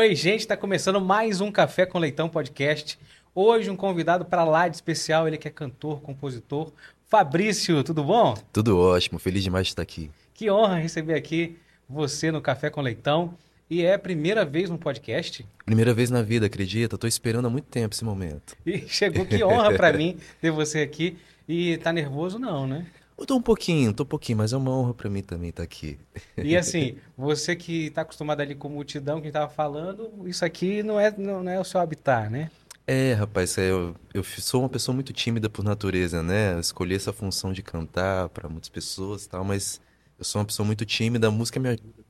Oi, gente, está começando mais um Café com Leitão podcast. Hoje um convidado para lá de especial, ele que é cantor, compositor, Fabrício, tudo bom? Tudo ótimo, feliz demais de estar aqui. Que honra receber aqui você no Café com Leitão. E é a primeira vez no podcast? Primeira vez na vida, acredita? Estou esperando há muito tempo esse momento. E chegou, que honra para mim ter você aqui. E tá nervoso não, né? Eu tô um pouquinho, tô um pouquinho, mas é uma honra para mim também estar aqui. E assim, você que está acostumado ali com multidão, que estava falando, isso aqui não é, não, não é o seu habitat, né? É, rapaz, é, eu, eu sou uma pessoa muito tímida por natureza, né? Eu escolhi essa função de cantar para muitas pessoas e tal, mas eu sou uma pessoa muito tímida, a música me ajuda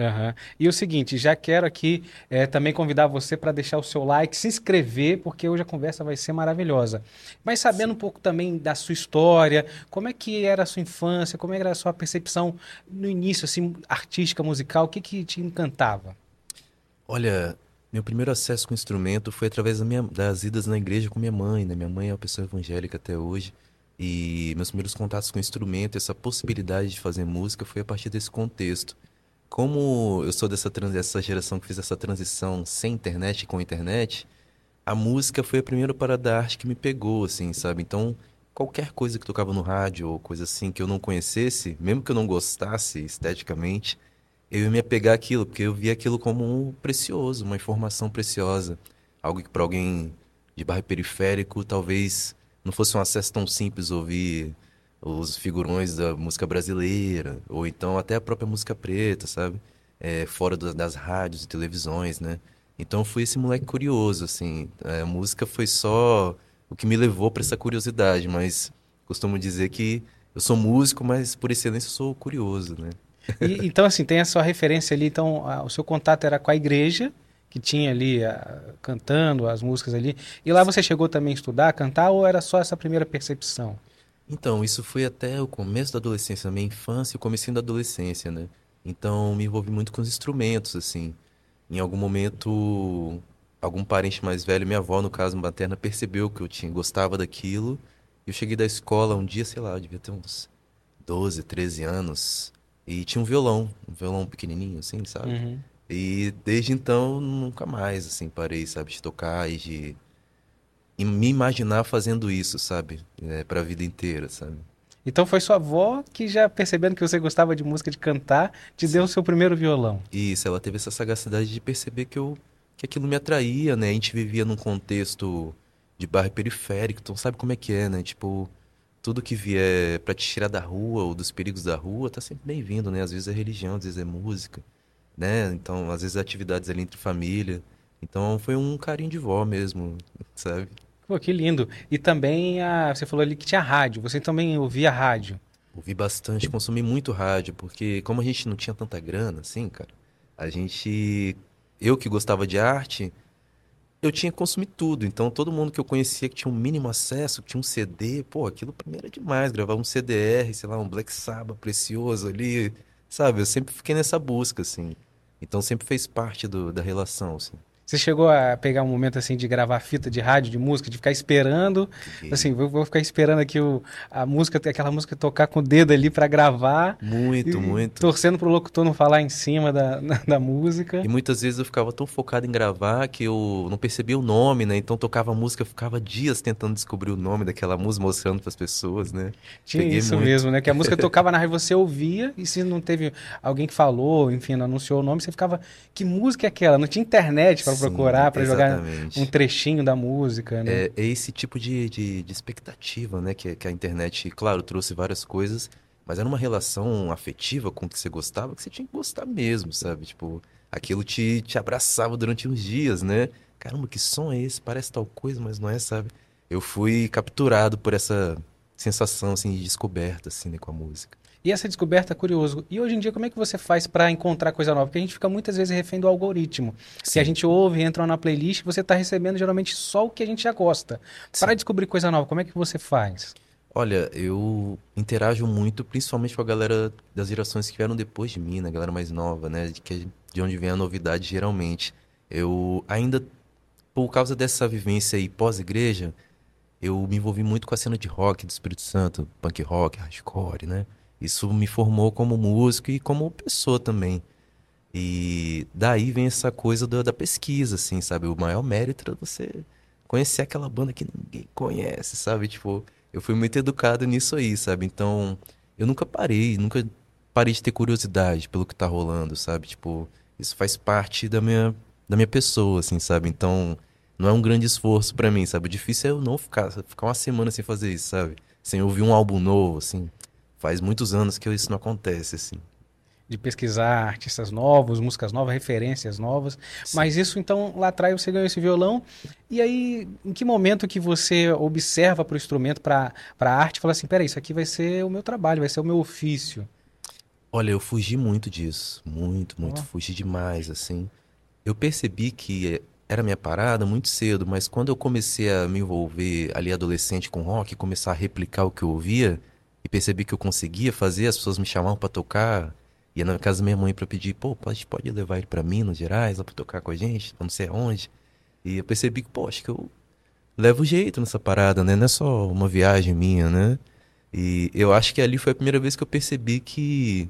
Uhum. E o seguinte, já quero aqui é, também convidar você para deixar o seu like, se inscrever, porque hoje a conversa vai ser maravilhosa. Mas sabendo um pouco também da sua história, como é que era a sua infância, como era a sua percepção no início, assim, artística, musical, o que, que te encantava? Olha, meu primeiro acesso com o instrumento foi através da minha, das idas na igreja com minha mãe, né? Minha mãe é uma pessoa evangélica até hoje. E meus primeiros contatos com o instrumento, essa possibilidade de fazer música foi a partir desse contexto como eu sou dessa, dessa geração que fez essa transição sem internet com internet, a música foi a primeira parada da arte que me pegou, assim, sabe? Então, qualquer coisa que tocava no rádio ou coisa assim que eu não conhecesse, mesmo que eu não gostasse esteticamente, eu ia me apegar àquilo, porque eu via aquilo como um precioso, uma informação preciosa. Algo que para alguém de bairro periférico talvez não fosse um acesso tão simples ouvir os figurões da música brasileira, ou então até a própria música preta, sabe? É, fora do, das rádios e televisões, né? Então fui esse moleque curioso, assim. É, a música foi só o que me levou para essa curiosidade, mas costumo dizer que eu sou músico, mas por excelência eu sou curioso, né? E, então, assim, tem a sua referência ali, então a, o seu contato era com a igreja, que tinha ali a, cantando as músicas ali, e lá você chegou também a estudar, a cantar, ou era só essa primeira percepção? Então, isso foi até o começo da adolescência, minha infância e o começo da adolescência, né? Então, me envolvi muito com os instrumentos, assim. Em algum momento, algum parente mais velho, minha avó, no caso, materna, percebeu que eu tinha gostava daquilo. E eu cheguei da escola um dia, sei lá, eu devia ter uns 12, 13 anos. E tinha um violão, um violão pequenininho, assim, sabe? Uhum. E desde então, nunca mais, assim, parei, sabe, de tocar e de me imaginar fazendo isso, sabe? É, para a vida inteira, sabe? Então foi sua avó que já percebendo que você gostava de música, de cantar, te Sim. deu o seu primeiro violão. Isso, ela teve essa sagacidade de perceber que eu que aquilo me atraía, né? A gente vivia num contexto de bairro periférico, então sabe como é que é, né? Tipo, tudo que vier para te tirar da rua ou dos perigos da rua tá sempre bem-vindo, né? Às vezes é religião, às vezes é música, né? Então, às vezes atividades ali entre família. Então foi um carinho de vó mesmo, sabe? Pô, que lindo. E também, a, você falou ali que tinha rádio. Você também ouvia rádio? Ouvi bastante, consumi muito rádio, porque como a gente não tinha tanta grana, assim, cara, a gente... Eu que gostava de arte, eu tinha que consumir tudo. Então, todo mundo que eu conhecia que tinha um mínimo acesso, que tinha um CD, pô, aquilo primeiro era demais. Gravar um CDR, sei lá, um Black Sabbath precioso ali, sabe? Eu sempre fiquei nessa busca, assim. Então, sempre fez parte do, da relação, assim. Você chegou a pegar um momento assim de gravar fita de rádio, de música, de ficar esperando, assim, vou, vou, ficar esperando aqui o, a música, aquela música tocar com o dedo ali para gravar. Muito, e, muito. Torcendo pro locutor não falar em cima da, na, da música. E muitas vezes eu ficava tão focado em gravar que eu não percebia o nome, né? Então tocava a música, eu ficava dias tentando descobrir o nome daquela música, mostrando para as pessoas, né? Tinha Peguei isso muito. mesmo, né? Que a música tocava na rádio, você ouvia e se não teve alguém que falou, enfim, não anunciou o nome, você ficava, que música é aquela? Não tinha internet para procurar, para jogar um trechinho da música, né? É, é esse tipo de, de, de, expectativa, né? Que, que a internet, claro, trouxe várias coisas, mas era uma relação afetiva com o que você gostava, que você tinha que gostar mesmo, sabe? Tipo, aquilo te, te abraçava durante uns dias, né? Caramba, que som é esse? Parece tal coisa, mas não é, sabe? Eu fui capturado por essa sensação, assim, de descoberta, assim, né, com a música. E essa descoberta é curioso. E hoje em dia, como é que você faz para encontrar coisa nova? Porque a gente fica muitas vezes refém do algoritmo. Sim. Se a gente ouve, entra na playlist, você está recebendo geralmente só o que a gente já gosta. Para descobrir coisa nova, como é que você faz? Olha, eu interajo muito, principalmente com a galera das gerações que vieram depois de mim, né? A galera mais nova, né? De, que, de onde vem a novidade, geralmente. Eu ainda, por causa dessa vivência aí pós-igreja, eu me envolvi muito com a cena de rock do Espírito Santo, punk rock, hardcore, né? Isso me formou como músico e como pessoa também. E daí vem essa coisa da, da pesquisa, assim, sabe? O maior mérito é você conhecer aquela banda que ninguém conhece, sabe? Tipo, eu fui muito educado nisso aí, sabe? Então, eu nunca parei, nunca parei de ter curiosidade pelo que tá rolando, sabe? Tipo, isso faz parte da minha, da minha pessoa, assim, sabe? Então, não é um grande esforço para mim, sabe? O difícil é eu não ficar, ficar uma semana sem fazer isso, sabe? Sem ouvir um álbum novo, assim. Faz muitos anos que isso não acontece, assim de pesquisar artistas novos, músicas novas, referências novas. Sim. Mas isso, então, lá atrás você ganhou esse violão. E aí, em que momento que você observa para o instrumento, para a arte, e fala assim, peraí, isso aqui vai ser o meu trabalho, vai ser o meu ofício? Olha, eu fugi muito disso. Muito, muito. Oh. Fugi demais, assim. Eu percebi que era minha parada muito cedo, mas quando eu comecei a me envolver ali adolescente com rock, começar a replicar o que eu ouvia, e percebi que eu conseguia fazer, as pessoas me chamavam para tocar, Ia na casa da minha mãe para pedir, pô, gente pode levar ele para Minas Gerais, lá pra tocar com a gente, não sei aonde. E eu percebi que, pô, acho que eu levo jeito nessa parada, né? Não é só uma viagem minha, né? E eu acho que ali foi a primeira vez que eu percebi que,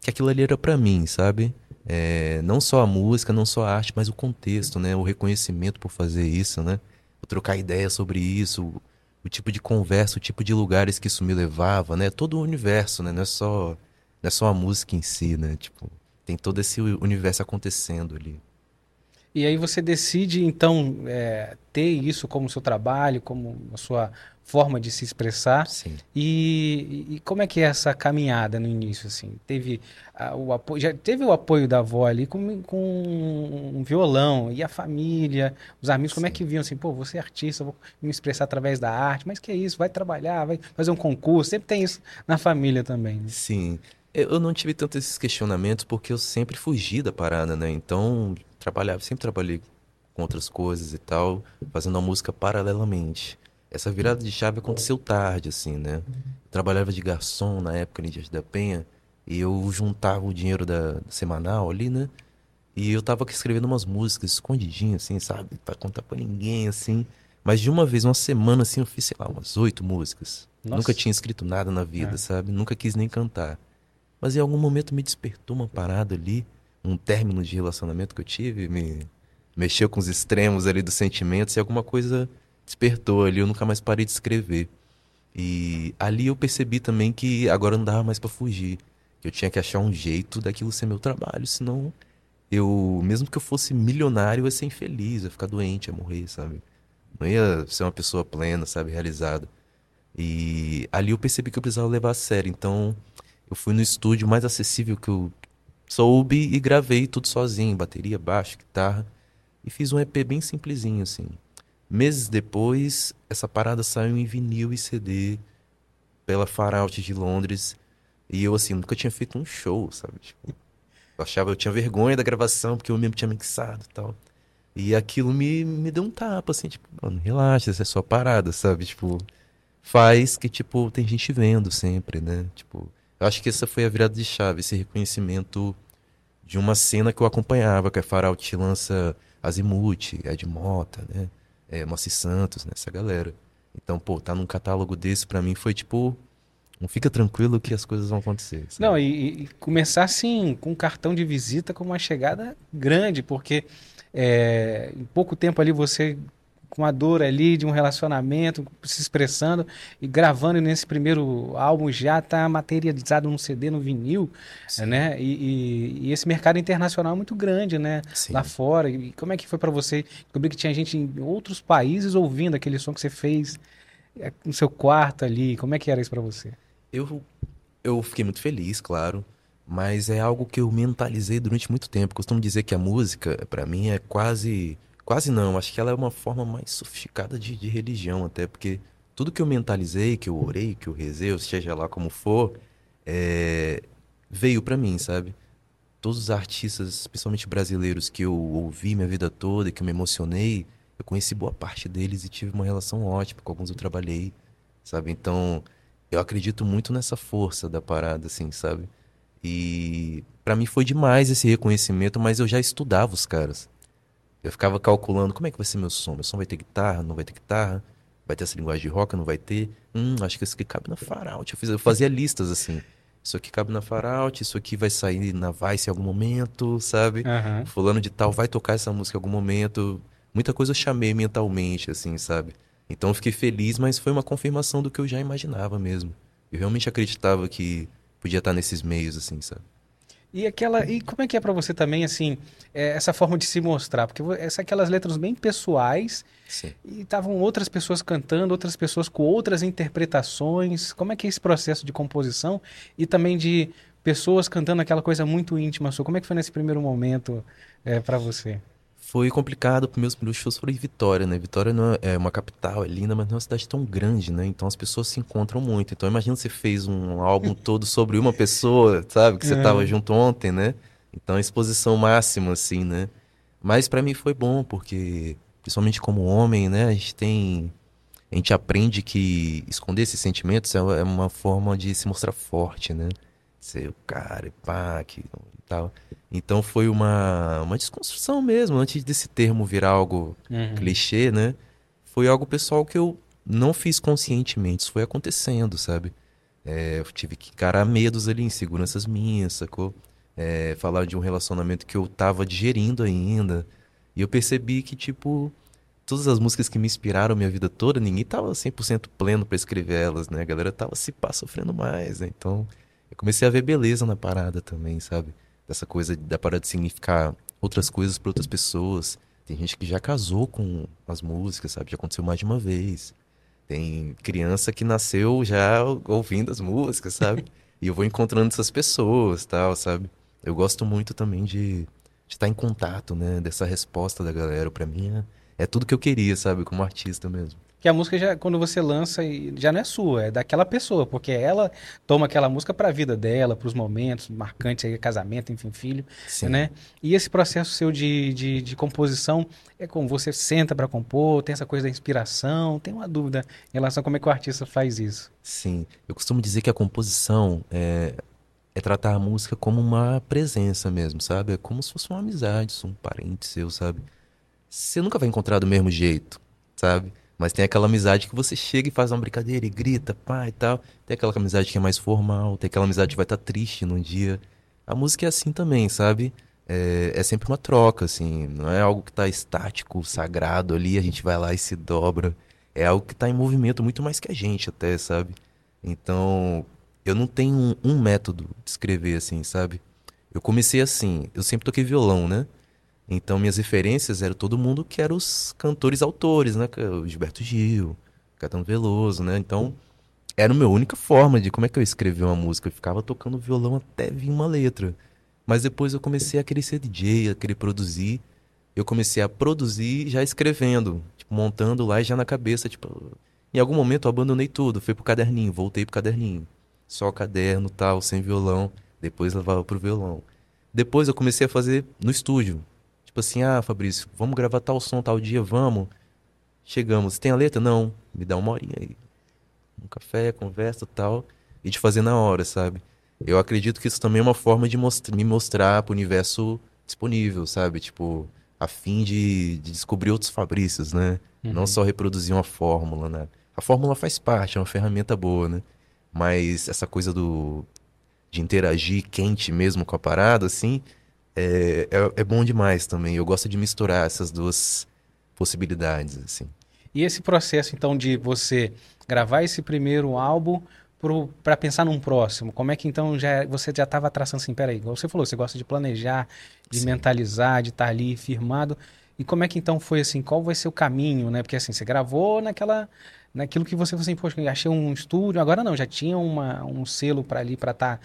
que aquilo ali era para mim, sabe? É, não só a música, não só a arte, mas o contexto, né? O reconhecimento por fazer isso, né? O trocar ideias sobre isso, o, tipo de conversa, o tipo de lugares que isso me levava, né? Todo o universo, né? Não é só não é só a música em si, né? Tipo, tem todo esse universo acontecendo ali. E aí você decide, então, é, ter isso como seu trabalho, como a sua forma de se expressar. Sim. E, e como é que é essa caminhada no início, assim? Teve a, o apoio, já teve o apoio da avó ali com, com um violão e a família, os amigos, Sim. como é que viam assim, pô, você é artista, vou me expressar através da arte, mas que é isso, vai trabalhar, vai fazer um concurso, sempre tem isso na família também. Né? Sim. Eu não tive tanto esses questionamentos porque eu sempre fugi da parada, né? Então, trabalhava, sempre trabalhei com outras coisas e tal, fazendo a música paralelamente. Essa virada de chave aconteceu tarde, assim, né? Eu trabalhava de garçom na época em Dias da Penha e eu juntava o dinheiro da, semanal ali, né? E eu tava escrevendo umas músicas escondidinho, assim, sabe? Pra contar pra ninguém, assim. Mas de uma vez, uma semana, assim, eu fiz, sei lá, umas oito músicas. Nossa. Nunca tinha escrito nada na vida, é. sabe? Nunca quis nem cantar. Mas em algum momento me despertou uma parada ali, um término de relacionamento que eu tive, me mexeu com os extremos ali dos sentimentos e alguma coisa despertou ali, eu nunca mais parei de escrever. E ali eu percebi também que agora não dava mais para fugir. Eu tinha que achar um jeito daquilo ser meu trabalho, senão eu, mesmo que eu fosse milionário, eu ia ser infeliz, ia ficar doente, ia morrer, sabe? Não ia ser uma pessoa plena, sabe, realizada. E ali eu percebi que eu precisava levar a sério. Então, eu fui no estúdio mais acessível que eu soube e gravei tudo sozinho, bateria, baixo, guitarra. E fiz um EP bem simplesinho, assim. Meses depois, essa parada saiu em vinil e CD pela Far Out de Londres. E eu, assim, nunca tinha feito um show, sabe? Tipo, eu achava, eu tinha vergonha da gravação, porque eu mesmo tinha mixado e tal. E aquilo me, me deu um tapa, assim, tipo, mano, relaxa, essa é só parada, sabe? Tipo, faz que, tipo, tem gente vendo sempre, né? Tipo, eu acho que essa foi a virada de chave, esse reconhecimento de uma cena que eu acompanhava, que a Faralt lança Azimuth, Ed Mota, né? É, Santos, né? Essa galera. Então, pô, tá num catálogo desse para mim foi tipo não fica tranquilo que as coisas vão acontecer. Sabe? Não, e, e, começar assim, com um cartão de visita com uma chegada grande, porque é, em pouco tempo ali você com a dor ali de um relacionamento, se expressando e gravando nesse primeiro álbum já está materializado no CD, no vinil, Sim. né? E, e, e, esse mercado internacional é muito grande, né? Sim. Lá fora. E como é que foi para você descobrir que tinha gente em outros países ouvindo aquele som que você fez é, no seu quarto ali? Como é que era isso para você? Eu, eu fiquei muito feliz, claro. Mas é algo que eu mentalizei durante muito tempo. Costumo dizer que a música, para mim, é quase Quase não, acho que ela é uma forma mais sofisticada de, de religião, até porque tudo que eu mentalizei, que eu orei, que eu rezei, ou seja lá como for, é, veio para mim, sabe? Todos os artistas, especialmente brasileiros, que eu ouvi minha vida toda, que eu me emocionei, eu conheci boa parte deles e tive uma relação ótima, com alguns eu trabalhei, sabe? Então, eu acredito muito nessa força da parada, assim, sabe? E para mim foi demais esse reconhecimento, mas eu já estudava os caras. Eu ficava calculando como é que vai ser meu som. Meu som vai ter guitarra, não vai ter guitarra? Vai ter essa linguagem de rock, não vai ter? Hum, acho que isso aqui cabe na Faraut. Eu, fiz, eu fazia listas assim. isso aqui cabe na Faraut, isso aqui vai sair na Vice em algum momento, sabe? Aham. Fulano de tal vai tocar essa música em algum momento. Muita coisa eu chamei mentalmente, assim, sabe? Então eu fiquei feliz, mas foi uma confirmação do que eu já imaginava mesmo. Eu realmente acreditava que podia estar nesses meios, assim, sabe? E aquela, e como é que é pra você também, assim, é, essa forma de se mostrar? Porque essa aquelas letras bem pessoais Sim. e estavam outras pessoas cantando, outras pessoas com outras interpretações. Como é que é esse processo de composição e também de pessoas cantando aquela coisa muito íntima sua? Como é que foi nesse primeiro momento é, para você? Foi complicado, porque meus primeiros shows foram em Vitória, né? Vitória é é uma capital, é linda, mas não é uma cidade tão grande, né? Então as pessoas se encontram muito. Então imagina você fez um álbum todo sobre uma pessoa, sabe? Que você É. tava junto ontem, né? Então exposição máxima, assim, né? Mas pra mim foi bom, porque, principalmente como homem, né? A gente tem. A gente aprende que esconder esses sentimentos é é uma forma de se mostrar forte, né? Ser o cara, e pá, que, tal. Então foi uma, uma desconstrução mesmo, antes desse termo virar algo Uhum. clichê, né? Foi algo pessoal que eu não fiz conscientemente, isso foi acontecendo, sabe? É, eu tive que encarar medos ali, inseguranças minhas, sacou? É, falar de um relacionamento que eu tava digerindo ainda. E eu percebi que, tipo, todas as músicas que me inspiraram minha vida toda, ninguém tava 100% pleno pra escrever elas, né? A galera tava se pá sofrendo mais, né? Então, eu comecei a ver beleza na parada também, sabe? Dessa coisa da parada de significar outras coisas pra outras pessoas. Tem gente que já casou com as músicas, sabe? Já aconteceu mais de uma vez. Tem criança que nasceu já ouvindo as músicas, sabe? E eu vou encontrando essas pessoas, tal, sabe? Eu gosto muito também de de estar em contato, né? Dessa resposta da galera. Pra mim é, é tudo que eu queria, sabe? Como artista mesmo. Que a música já, quando você lança, já não é sua, é daquela pessoa, porque ela toma aquela música para a vida dela, para os momentos marcantes aí, casamento, enfim, filho, Sim. né? E esse processo seu de, de, de composição é como você senta para compor, tem essa coisa da inspiração, tem uma dúvida em relação a como é que o artista faz isso. Sim, eu costumo dizer que a composição é, é tratar a música como uma presença mesmo, sabe? É como se fosse uma amizade, um parente seu, sabe? Você nunca vai encontrar do mesmo jeito, sabe? Mas tem aquela amizade que você chega e faz uma brincadeira e grita, pá e tal. Tem aquela amizade que é mais formal, tem aquela amizade que vai estar triste num dia. A música é assim também, sabe? É, é sempre uma troca, assim. Não é algo que tá estático, sagrado ali, a gente vai lá e se dobra. É algo que tá em movimento muito mais que a gente até, sabe? Então, eu não tenho um, um método de escrever assim, sabe? Eu comecei assim, eu sempre toquei violão, né? Então minhas referências eram todo mundo que eram os cantores autores, né? É O Gilberto Gil, Caetano Veloso, né? Então, era a minha única forma de como é que eu escrevia uma música. Eu ficava tocando violão até vir uma letra. Mas depois eu comecei a querer ser DJ, a querer produzir. Eu comecei a produzir já escrevendo, tipo, montando lá e já na cabeça, tipo, em algum momento eu abandonei tudo, fui pro caderninho, voltei pro caderninho. Só o caderno, tal, sem violão. Depois levava pro violão. Depois eu comecei a fazer no estúdio. Tipo assim, ah, Fabrício, vamos gravar tal som tal dia, vamos. Chegamos, tem a letra? Não. Me dá uma horinha aí. Um café, conversa tal. E de fazer na hora, sabe? Eu acredito que isso também é uma forma de mostra- me mostrar pro universo disponível, sabe? Tipo, a fim de, de descobrir outros Fabrícios, né? Não só reproduzir uma fórmula, né? A fórmula faz parte, é uma ferramenta boa, né? Mas essa coisa do de interagir quente mesmo com a parada, assim, é, é, é bom demais também. Eu gosto de misturar essas duas possibilidades, assim. E esse processo, então, de você gravar esse primeiro álbum para pensar num próximo, como é que então já você já estava traçando assim, peraí, igual você falou, você gosta de planejar, de Sim. mentalizar, de estar ali firmado. E como é que então foi assim, qual vai ser o caminho, né? Porque assim, você gravou naquela naquilo que você falou assim, poxa, achei um estúdio, agora não, já tinha uma, um selo para ali para estar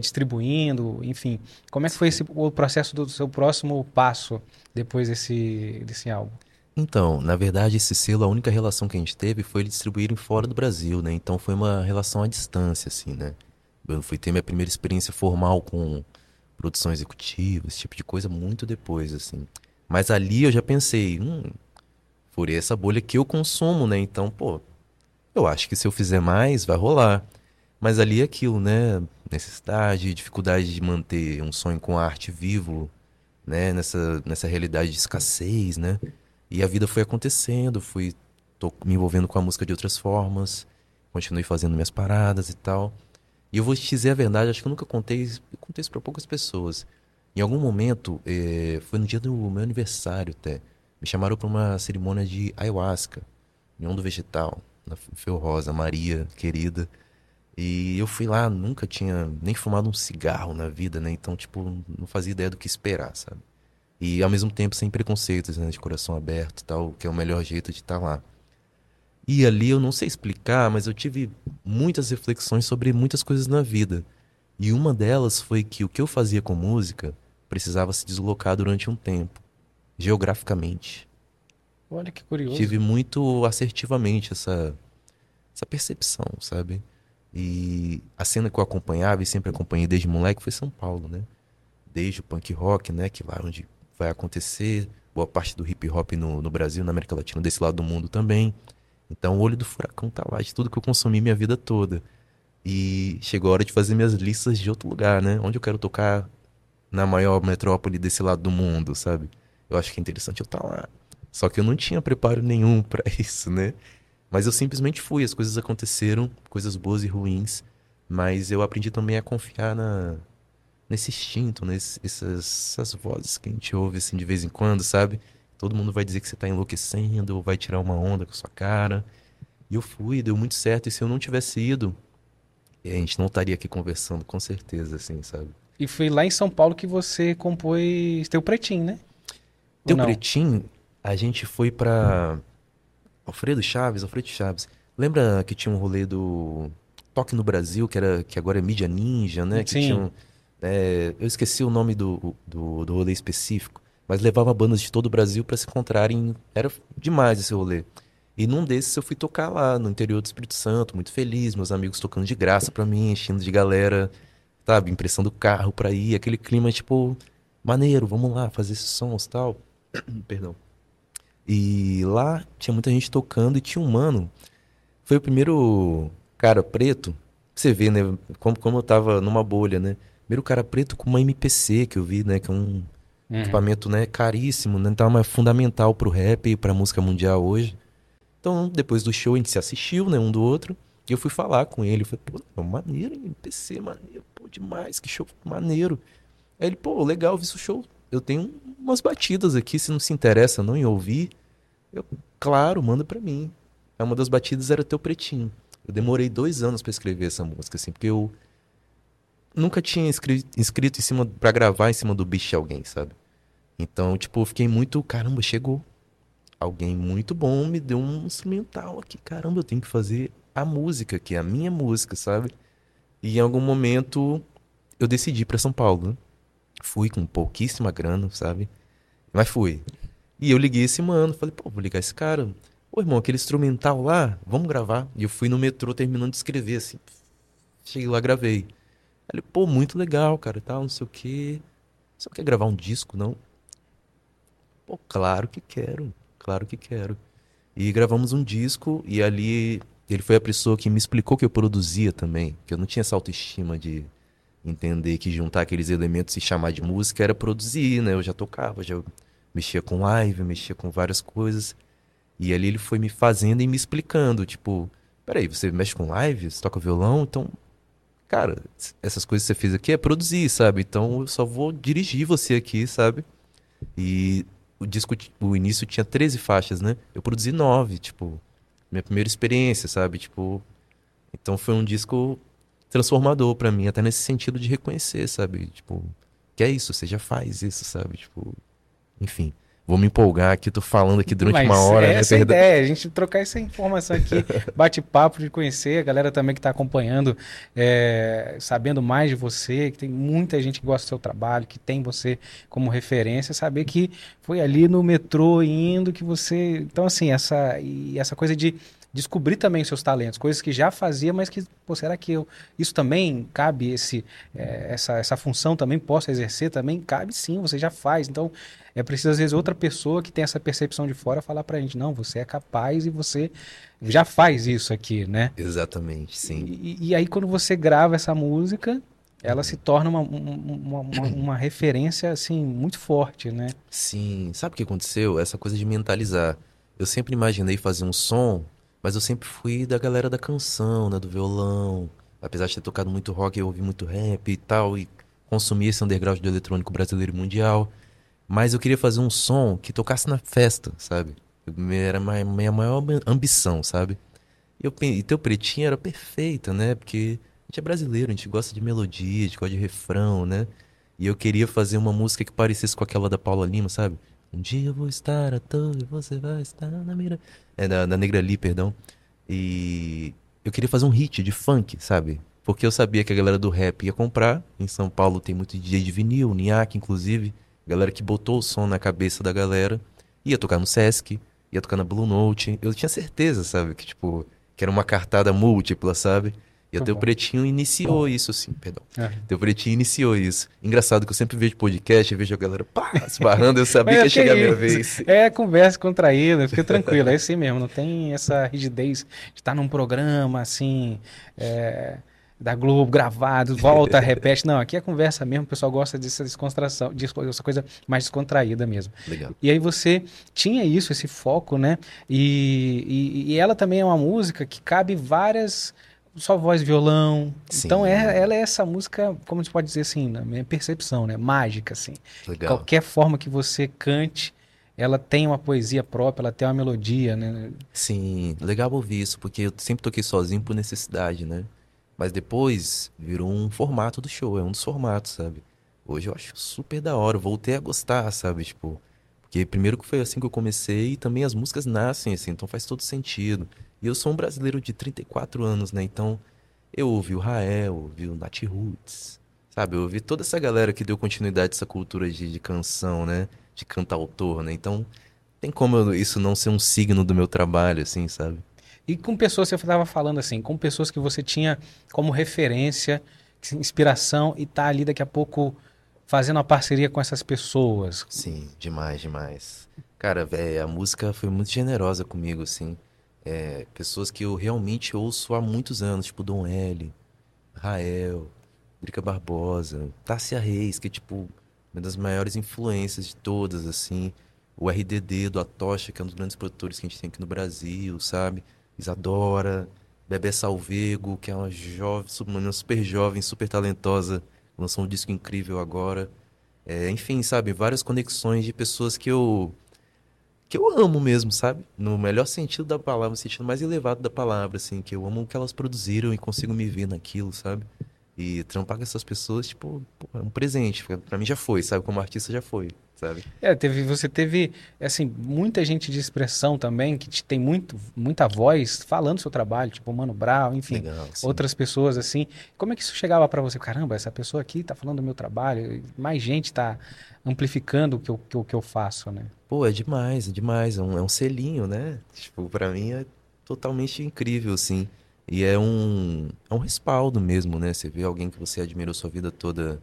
distribuindo, enfim. Como é que foi esse, o processo do seu próximo passo depois desse, desse álbum? Então, na verdade, esse selo, a única relação que a gente teve foi ele distribuir fora do Brasil, né? Então foi uma relação à distância, assim, né? Eu fui ter minha primeira experiência formal com produção executiva, esse tipo de coisa, muito depois, assim. Mas ali eu já pensei, hum, furei essa bolha que eu consumo, né? Então, pô, eu acho que se eu fizer mais, vai rolar. Mas ali é aquilo, né? Necessidade, dificuldade de manter um sonho com arte vivo, né? Nessa, nessa realidade de escassez, né? E a vida foi acontecendo, fui tô me envolvendo com a música de outras formas, continuei fazendo minhas paradas e tal. E eu vou te dizer a verdade, acho que eu nunca contei, contei isso para poucas pessoas. Em algum momento, eh, foi no dia do meu aniversário até, me chamaram para uma cerimônia de ayahuasca, união do vegetal, na Feu Rosa, Maria, querida. E eu fui lá, nunca tinha nem fumado um cigarro na vida, né? Então, tipo, não fazia ideia do que esperar, sabe? E ao mesmo tempo sem preconceitos, né? De coração aberto tal, que é o melhor jeito de estar lá. E ali eu não sei explicar, mas eu tive muitas reflexões sobre muitas coisas na vida. E uma delas foi que o que eu fazia com música precisava se deslocar durante um tempo, geograficamente. Olha que curioso. Tive muito assertivamente essa, essa percepção, sabe? E a cena que eu acompanhava e sempre acompanhei desde moleque foi São Paulo, né? Desde o punk rock, né? Que lá onde vai acontecer boa parte do hip hop no, no Brasil, na América Latina, desse lado do mundo também. Então o olho do furacão tá lá, de tudo que eu consumi minha vida toda. E chegou a hora de fazer minhas listas de outro lugar, né? Onde eu quero tocar na maior metrópole desse lado do mundo, sabe? Eu acho que é interessante eu estar tá lá. Só que eu não tinha preparo nenhum para isso, né? Mas eu simplesmente fui, as coisas aconteceram, coisas boas e ruins, mas eu aprendi também a confiar na nesse instinto, nessas essas vozes que a gente ouve assim de vez em quando, sabe? Todo mundo vai dizer que você tá enlouquecendo ou vai tirar uma onda com a sua cara. E eu fui, deu muito certo. E se eu não tivesse ido, a gente não estaria aqui conversando, com certeza, assim, sabe? E foi lá em São Paulo que você compôs Teu Pretinho, né? Teu Pretinho, a gente foi pra Alfredo Chaves, Alfredo Chaves. Lembra que tinha um rolê do Toque no Brasil, que, era, que agora é Mídia Ninja, né? Que Sim. Tinha, é, eu esqueci o nome do, do, do rolê específico mas levava bandas de todo o Brasil para se encontrarem. Era demais esse rolê. E num desses eu fui tocar lá, no interior do Espírito Santo, muito feliz, meus amigos tocando de graça para mim, enchendo de galera, sabe, impressando carro pra ir, aquele clima tipo, maneiro, vamos lá fazer esses sons tal. Perdão. E lá tinha muita gente tocando e tinha um mano. Foi o primeiro cara preto, você vê, né, como, como eu tava numa bolha, né? Primeiro cara preto com uma MPC que eu vi, né, que é um Uhum. Equipamento, né, caríssimo, né? Então é fundamental pro rap e pra música mundial hoje. Então, depois do show, a gente se assistiu, né, um do outro. E eu fui falar com ele. Eu falei, pô, maneiro, hein? PC, maneiro, pô, demais, que show maneiro. Aí ele, pô, legal, vi o show. Eu tenho umas batidas aqui, se não se interessa não em ouvir. Eu, claro, manda pra mim. Aí uma das batidas era Teu Pretinho. Eu demorei dois anos para escrever essa música, assim, porque eu nunca tinha escrito, escrito em cima para gravar em cima do bicho de alguém, sabe? Então, tipo, eu fiquei muito, caramba, chegou alguém muito bom, me deu um instrumental aqui, caramba, eu tenho que fazer a música que é a minha música, sabe? E em algum momento eu decidi para São Paulo. Fui com pouquíssima grana, sabe? Mas fui. E eu liguei esse mano, falei, pô, vou ligar esse cara. Ô, irmão, aquele instrumental lá, vamos gravar. E eu fui no metrô terminando de escrever, assim. Cheguei lá, gravei. Ele, pô, muito legal, cara, tal, não sei o quê. Você não quer gravar um disco, não? Pô, claro que quero, claro que quero. E gravamos um disco e ali ele foi a pessoa que me explicou que eu produzia também, que eu não tinha essa autoestima de entender que juntar aqueles elementos e chamar de música era produzir, né? Eu já tocava, já mexia com live, mexia com várias coisas. E ali ele foi me fazendo e me explicando, tipo, peraí, você mexe com live, você toca violão, então cara, essas coisas que você fez aqui é produzir, sabe? Então eu só vou dirigir você aqui, sabe? E o disco, o início tinha 13 faixas, né? Eu produzi nove, tipo, minha primeira experiência, sabe? Tipo, então foi um disco transformador para mim, até nesse sentido de reconhecer, sabe? Tipo, que é isso, você já faz isso, sabe? Tipo, enfim vou me empolgar aqui, tô falando aqui durante Mas uma hora. É essa né? ideia, a gente trocar essa informação aqui, bate-papo de conhecer, a galera também que está acompanhando, é, sabendo mais de você, que tem muita gente que gosta do seu trabalho, que tem você como referência, saber que foi ali no metrô indo que você. Então, assim, essa, e essa coisa de descobrir também seus talentos, coisas que já fazia, mas que, pô, será que eu, isso também cabe, esse, é, essa, essa função também posso exercer? Também cabe sim, você já faz. Então, é preciso, às vezes, outra pessoa que tem essa percepção de fora falar pra gente, não, você é capaz e você já faz isso aqui, né? Exatamente, sim. E, e aí, quando você grava essa música, ela se torna uma, uma, uma, uma, referência, assim, muito forte, né? Sim. Sabe o que aconteceu? Essa coisa de mentalizar. Eu sempre imaginei fazer um som mas eu sempre fui da galera da canção, né? Do violão, apesar de ter tocado muito rock, eu ouvi muito rap e tal, e consumi esse underground do eletrônico brasileiro e mundial. Mas eu queria fazer um som que tocasse na festa, sabe? Era a minha maior ambição, sabe? E, eu, e teu pretinho era perfeita, né? Porque a gente é brasileiro, a gente gosta de melodia, a gente gosta de refrão, né? E eu queria fazer uma música que parecesse com aquela da Paula Lima, sabe? Um dia eu vou estar à toa e você vai estar na mira. É, da, da Negra Lee, perdão. E eu queria fazer um hit de funk, sabe? Porque eu sabia que a galera do rap ia comprar. Em São Paulo tem muito DJ de vinil, Niak, inclusive. Galera que botou o som na cabeça da galera. Ia tocar no Sesc, ia tocar na Blue Note. Eu tinha certeza, sabe? Que, tipo, que era uma cartada múltipla, sabe? E até o Pretinho iniciou isso, assim, perdão. É. Teu Pretinho iniciou isso. Engraçado que eu sempre vejo podcast, vejo a galera pá, se barrando, eu sabia que ia chegar a minha vez. É conversa contraída, fica tranquilo, é assim mesmo, não tem essa rigidez de estar num programa, assim, é, da Globo, gravado, volta, repete. Não, aqui é conversa mesmo, o pessoal gosta dessa descontração, dessa coisa mais descontraída mesmo. Legal. E aí você tinha isso, esse foco, né? E, e, e ela também é uma música que cabe várias só voz violão. Sim. Então é, ela é essa música, como se pode dizer assim, na minha percepção, né? Mágica, assim. Legal. Qualquer forma que você cante, ela tem uma poesia própria, ela tem uma melodia, né? Sim, legal ouvir isso, porque eu sempre toquei sozinho por necessidade, né? Mas depois virou um formato do show, é um dos formatos, sabe? Hoje eu acho super da hora, voltei a gostar, sabe? Tipo, porque primeiro que foi assim que eu comecei e também as músicas nascem assim, então faz todo sentido. E eu sou um brasileiro de 34 anos, né? Então eu ouvi o Rael, ouvi o Nat Roots, sabe? Eu ouvi toda essa galera que deu continuidade a essa cultura de, de canção, né? De cantautor, né? Então tem como isso não ser um signo do meu trabalho, assim, sabe? E com pessoas, você estava falando assim, com pessoas que você tinha como referência, inspiração e tá ali daqui a pouco fazendo uma parceria com essas pessoas. Sim, demais, demais. Cara, véio, a música foi muito generosa comigo, assim é, pessoas que eu realmente ouço há muitos anos, tipo Dom L, Rael, Drica Barbosa, Tássia Reis, que é tipo uma das maiores influências de todas, assim. O RDD do Atocha, que é um dos grandes produtores que a gente tem aqui no Brasil, sabe? Isadora, Bebê Salvego, que é uma jovem, uma super jovem, super talentosa, lançou um disco incrível agora. É, enfim, sabe? Várias conexões de pessoas que eu que eu amo mesmo, sabe? No melhor sentido da palavra, no sentido mais elevado da palavra, assim, que eu amo o que elas produziram e consigo me ver naquilo, sabe? E trampar com essas pessoas, tipo, é um presente. Pra mim já foi, sabe? Como artista já foi, sabe? É, teve, você teve, assim, muita gente de expressão também, que te, tem muito, muita voz falando do seu trabalho, tipo Mano Brown, enfim, Legal, outras pessoas, assim. Como é que isso chegava para você? Caramba, essa pessoa aqui tá falando do meu trabalho, mais gente tá amplificando o que eu, que, o que eu faço, né? Pô, é demais, é demais. É um, é um selinho, né? Tipo, pra mim é totalmente incrível, assim. E é um, é um respaldo mesmo, né? Você vê alguém que você admirou sua vida toda,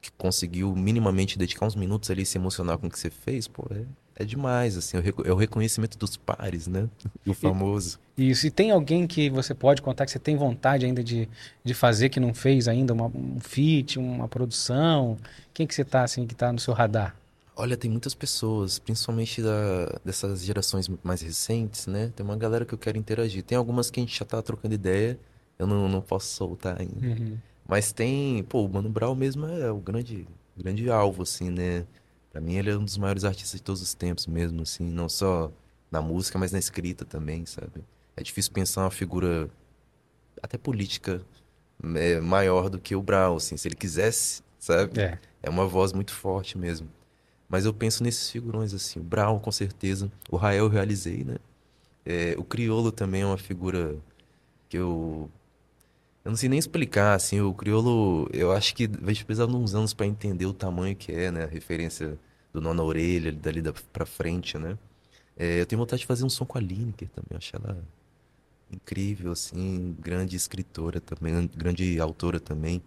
que conseguiu minimamente dedicar uns minutos ali e se emocionar com o que você fez, pô, é, é demais, assim. É o reconhecimento dos pares, né? O famoso. Isso. E tem alguém que você pode contar que você tem vontade ainda de, de fazer, que não fez ainda, uma, um feat, uma produção? Quem que você tá, assim, que tá no seu radar? Olha, tem muitas pessoas, principalmente da, dessas gerações mais recentes, né? Tem uma galera que eu quero interagir. Tem algumas que a gente já tá trocando ideia, eu não, não posso soltar ainda. Uhum. Mas tem, pô, o Mano Brown mesmo é o grande, grande alvo, assim, né? Pra mim ele é um dos maiores artistas de todos os tempos mesmo, assim, não só na música, mas na escrita também, sabe? É difícil pensar uma figura até política é, maior do que o Brown, assim, se ele quisesse, sabe? É. é uma voz muito forte mesmo. Mas eu penso nesses figurões, assim. O Brown, com certeza. O Rael eu realizei, né? É, o Criolo também é uma figura que eu... Eu não sei nem explicar, assim. O Criolo, eu acho que vai precisar de uns anos para entender o tamanho que é, né? A referência do nó na orelha, dali da, pra frente, né? É, eu tenho vontade de fazer um som com a Lineker também. Eu acho ela incrível, assim. Grande escritora também, grande autora também.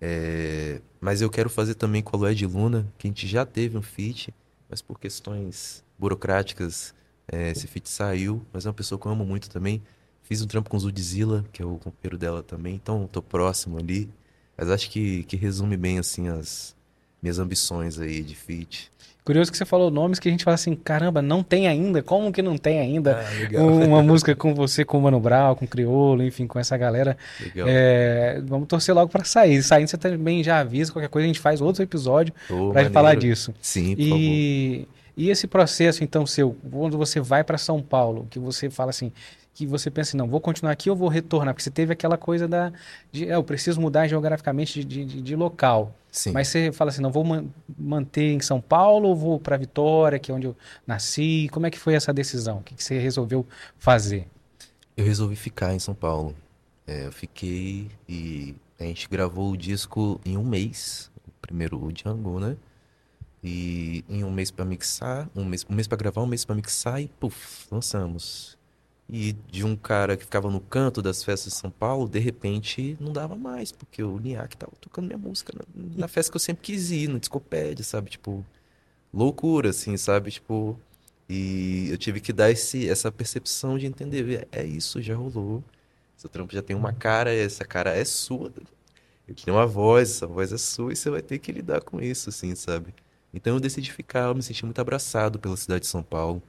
É, mas eu quero fazer também com a Lued Luna, que a gente já teve um feat, mas por questões burocráticas é, esse feat saiu. Mas é uma pessoa que eu amo muito também. Fiz um trampo com o Zudzilla, que é o companheiro dela também, então tô próximo ali. Mas acho que, que resume bem assim as minhas ambições aí de feat. Curioso que você falou nomes que a gente fala assim, caramba, não tem ainda? Como que não tem ainda Ah, uma música com você, com o Mano Brown, com o Criolo, enfim, com essa galera? É, vamos torcer logo pra sair. Saindo você também já avisa, qualquer coisa a gente faz outro episódio gente maneiro. falar disso. Sim, por favor. E, e esse processo, então, seu, quando você vai para São Paulo, que você fala assim, que você pensa assim, não, vou continuar aqui ou vou retornar? Porque você teve aquela coisa da, de, é, eu preciso mudar geograficamente de, de, de local. Sim. Mas você fala assim, não, vou man- manter em São Paulo ou vou para Vitória, que é onde eu nasci? Como é que foi essa decisão? O que, que você resolveu fazer? Eu resolvi ficar em São Paulo. É, eu fiquei e a gente gravou o disco em um mês. O primeiro, o Django, né? E em um mês pra mixar, um mês, um mês para gravar, um mês pra mixar e puf, lançamos. E de um cara que ficava no canto das festas de São Paulo, de repente não dava mais, porque o Niak tava tocando minha música na, na festa que eu sempre quis ir, no Discopédia, sabe? Tipo, loucura, assim, sabe? Tipo, e eu tive que dar esse, essa percepção de entender, é isso, já rolou. Seu trampo já tem uma cara, essa cara é sua. Ele tem uma voz, essa voz é sua e você vai ter que lidar com isso, assim, sabe? Então eu decidi ficar, eu me senti muito abraçado pela cidade de São Paulo.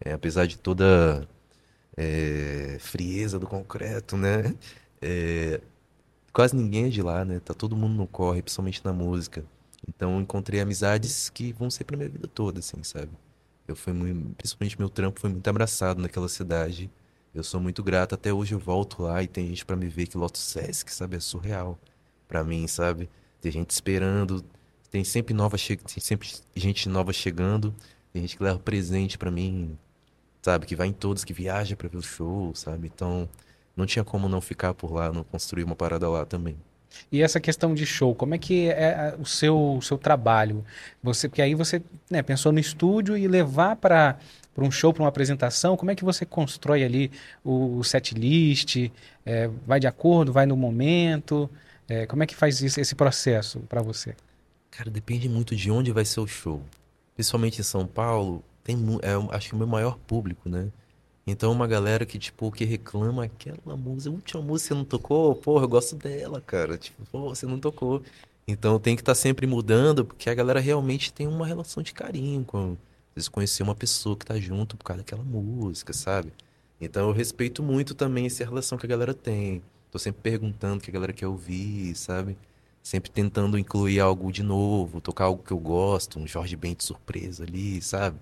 É, apesar de toda é, frieza do concreto, né? É, quase ninguém é de lá, né? Tá todo mundo no corre, principalmente na música. Então encontrei amizades que vão ser pra minha vida toda, assim, sabe? Eu fui muito, principalmente meu trampo foi muito abraçado naquela cidade. Eu sou muito grato, até hoje eu volto lá e tem gente pra me ver que loto Sesc, sabe? É surreal pra mim, sabe? Tem gente esperando, tem sempre nova tem sempre gente nova chegando, tem gente que leva presente pra mim, sabe? Que vai em todos, que viaja pra ver o show, sabe? Então, não tinha como não ficar por lá, não construir uma parada lá também. E essa questão de show, como é que é a- o seu, o seu trabalho? Você, porque aí você né, pensou no estúdio e levar para para um show, para uma apresentação, como é que você constrói ali o, o set list? É, vai de acordo, vai no momento? É, como é que faz isso- esse processo para você? Cara, depende muito de onde vai ser o show. Principalmente em São Paulo, tem, é, acho que o meu maior público, né? Então, uma galera que, tipo, que reclama aquela música, última música você não tocou, porra, eu gosto dela, cara. Tipo, pô, você não tocou. Então, tem que estar sempre mudando, porque a galera realmente tem uma relação de carinho com, às conhecer uma pessoa que tá junto por causa daquela música, sabe? Então, eu respeito muito também essa relação que a galera tem. Tô sempre perguntando o que a galera quer ouvir, sabe? Sempre tentando incluir algo de novo, tocar algo que eu gosto, um Jorge Ben de surpresa ali, sabe?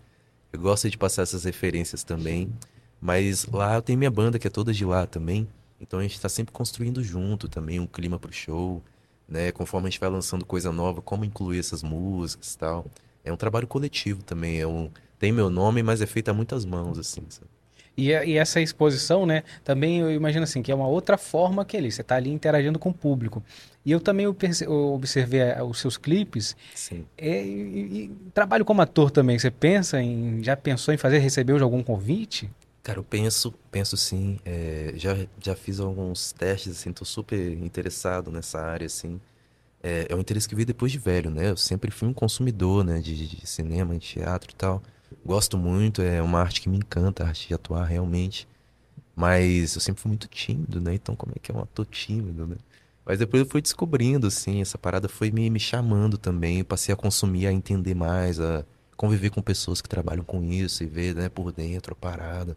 Eu gosto de passar essas referências também. Mas lá eu tenho minha banda que é toda de lá também. Então a gente tá sempre construindo junto também um clima pro show, né? Conforme a gente vai lançando coisa nova, como incluir essas músicas e tal. É um trabalho coletivo também. É um... Tem meu nome, mas é feito a muitas mãos, assim, sabe? E, a- e essa exposição, né, também eu imagino assim, que é uma outra forma que ele, você está ali interagindo com o público. E eu também observei eh, os seus clipes, Sim. é, e, e trabalho como ator também, você pensa em, já pensou em fazer, recebeu de algum convite? Cara, eu penso, penso sim. é, já, já fiz alguns testes, assim, tô super interessado nessa área, assim. É, é um interesse que veio depois de velho, né? Eu sempre fui um consumidor, né, de, de cinema, de teatro e tal. Gosto muito, é uma arte que me encanta, a arte de atuar realmente. Mas eu sempre fui muito tímido, né? Então, como é que é um ator tímido, né? Mas depois eu fui descobrindo, assim, essa parada foi me, me chamando também. Eu passei a consumir, a entender mais, a conviver com pessoas que trabalham com isso e ver, né, por dentro a parada.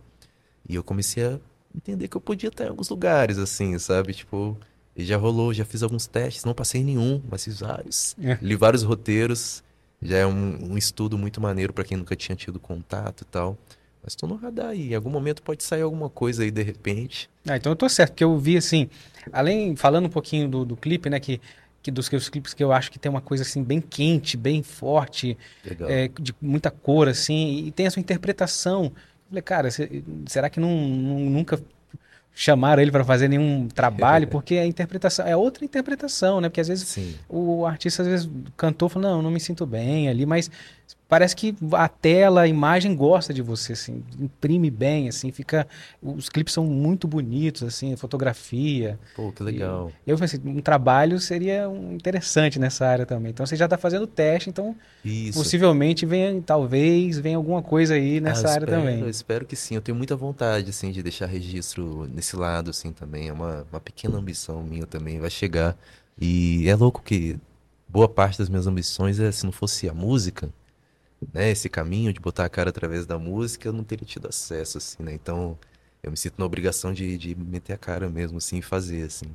E eu comecei a entender que eu podia estar em alguns lugares, assim, sabe? Tipo, e já rolou, já fiz alguns testes, não passei nenhum, mas fiz vários. É. Li vários roteiros. Já é um, um estudo muito maneiro pra quem nunca tinha tido contato e tal. Mas tô no radar aí. Em algum momento pode sair alguma coisa aí de repente. Ah, então eu tô certo, porque eu vi assim, além, falando um pouquinho do, do clipe, né, que, que dos seus clipes que eu acho que tem uma coisa assim bem quente, bem forte, é, de muita cor, assim, e tem a sua interpretação. Eu falei, cara, se- será que não, não- nunca chamaram ele para fazer nenhum trabalho? Porque a interpretação é outra interpretação, né? Porque às vezes Sim. o artista, às vezes, cantou, fala, não, não me sinto bem ali, mas parece que a tela, a imagem gosta de você, assim, imprime bem, assim, fica... Os clipes são muito bonitos, assim, fotografia. Pô, que legal. Eu pensei, um trabalho seria um- interessante nessa área também. Então você já está fazendo teste, então Isso. possivelmente venha, talvez, venha alguma coisa aí nessa Ah, área espero, também. Eu espero que sim. Eu tenho muita vontade, assim, de deixar registro nesse lado, assim, também. É uma, uma pequena ambição minha também. Vai chegar. E é louco que boa parte das minhas ambições é se não fosse a música, né, esse caminho de botar a cara através da música, eu não teria tido acesso, assim, né? Então, eu me sinto na obrigação de, de meter a cara mesmo, assim, e fazer, assim.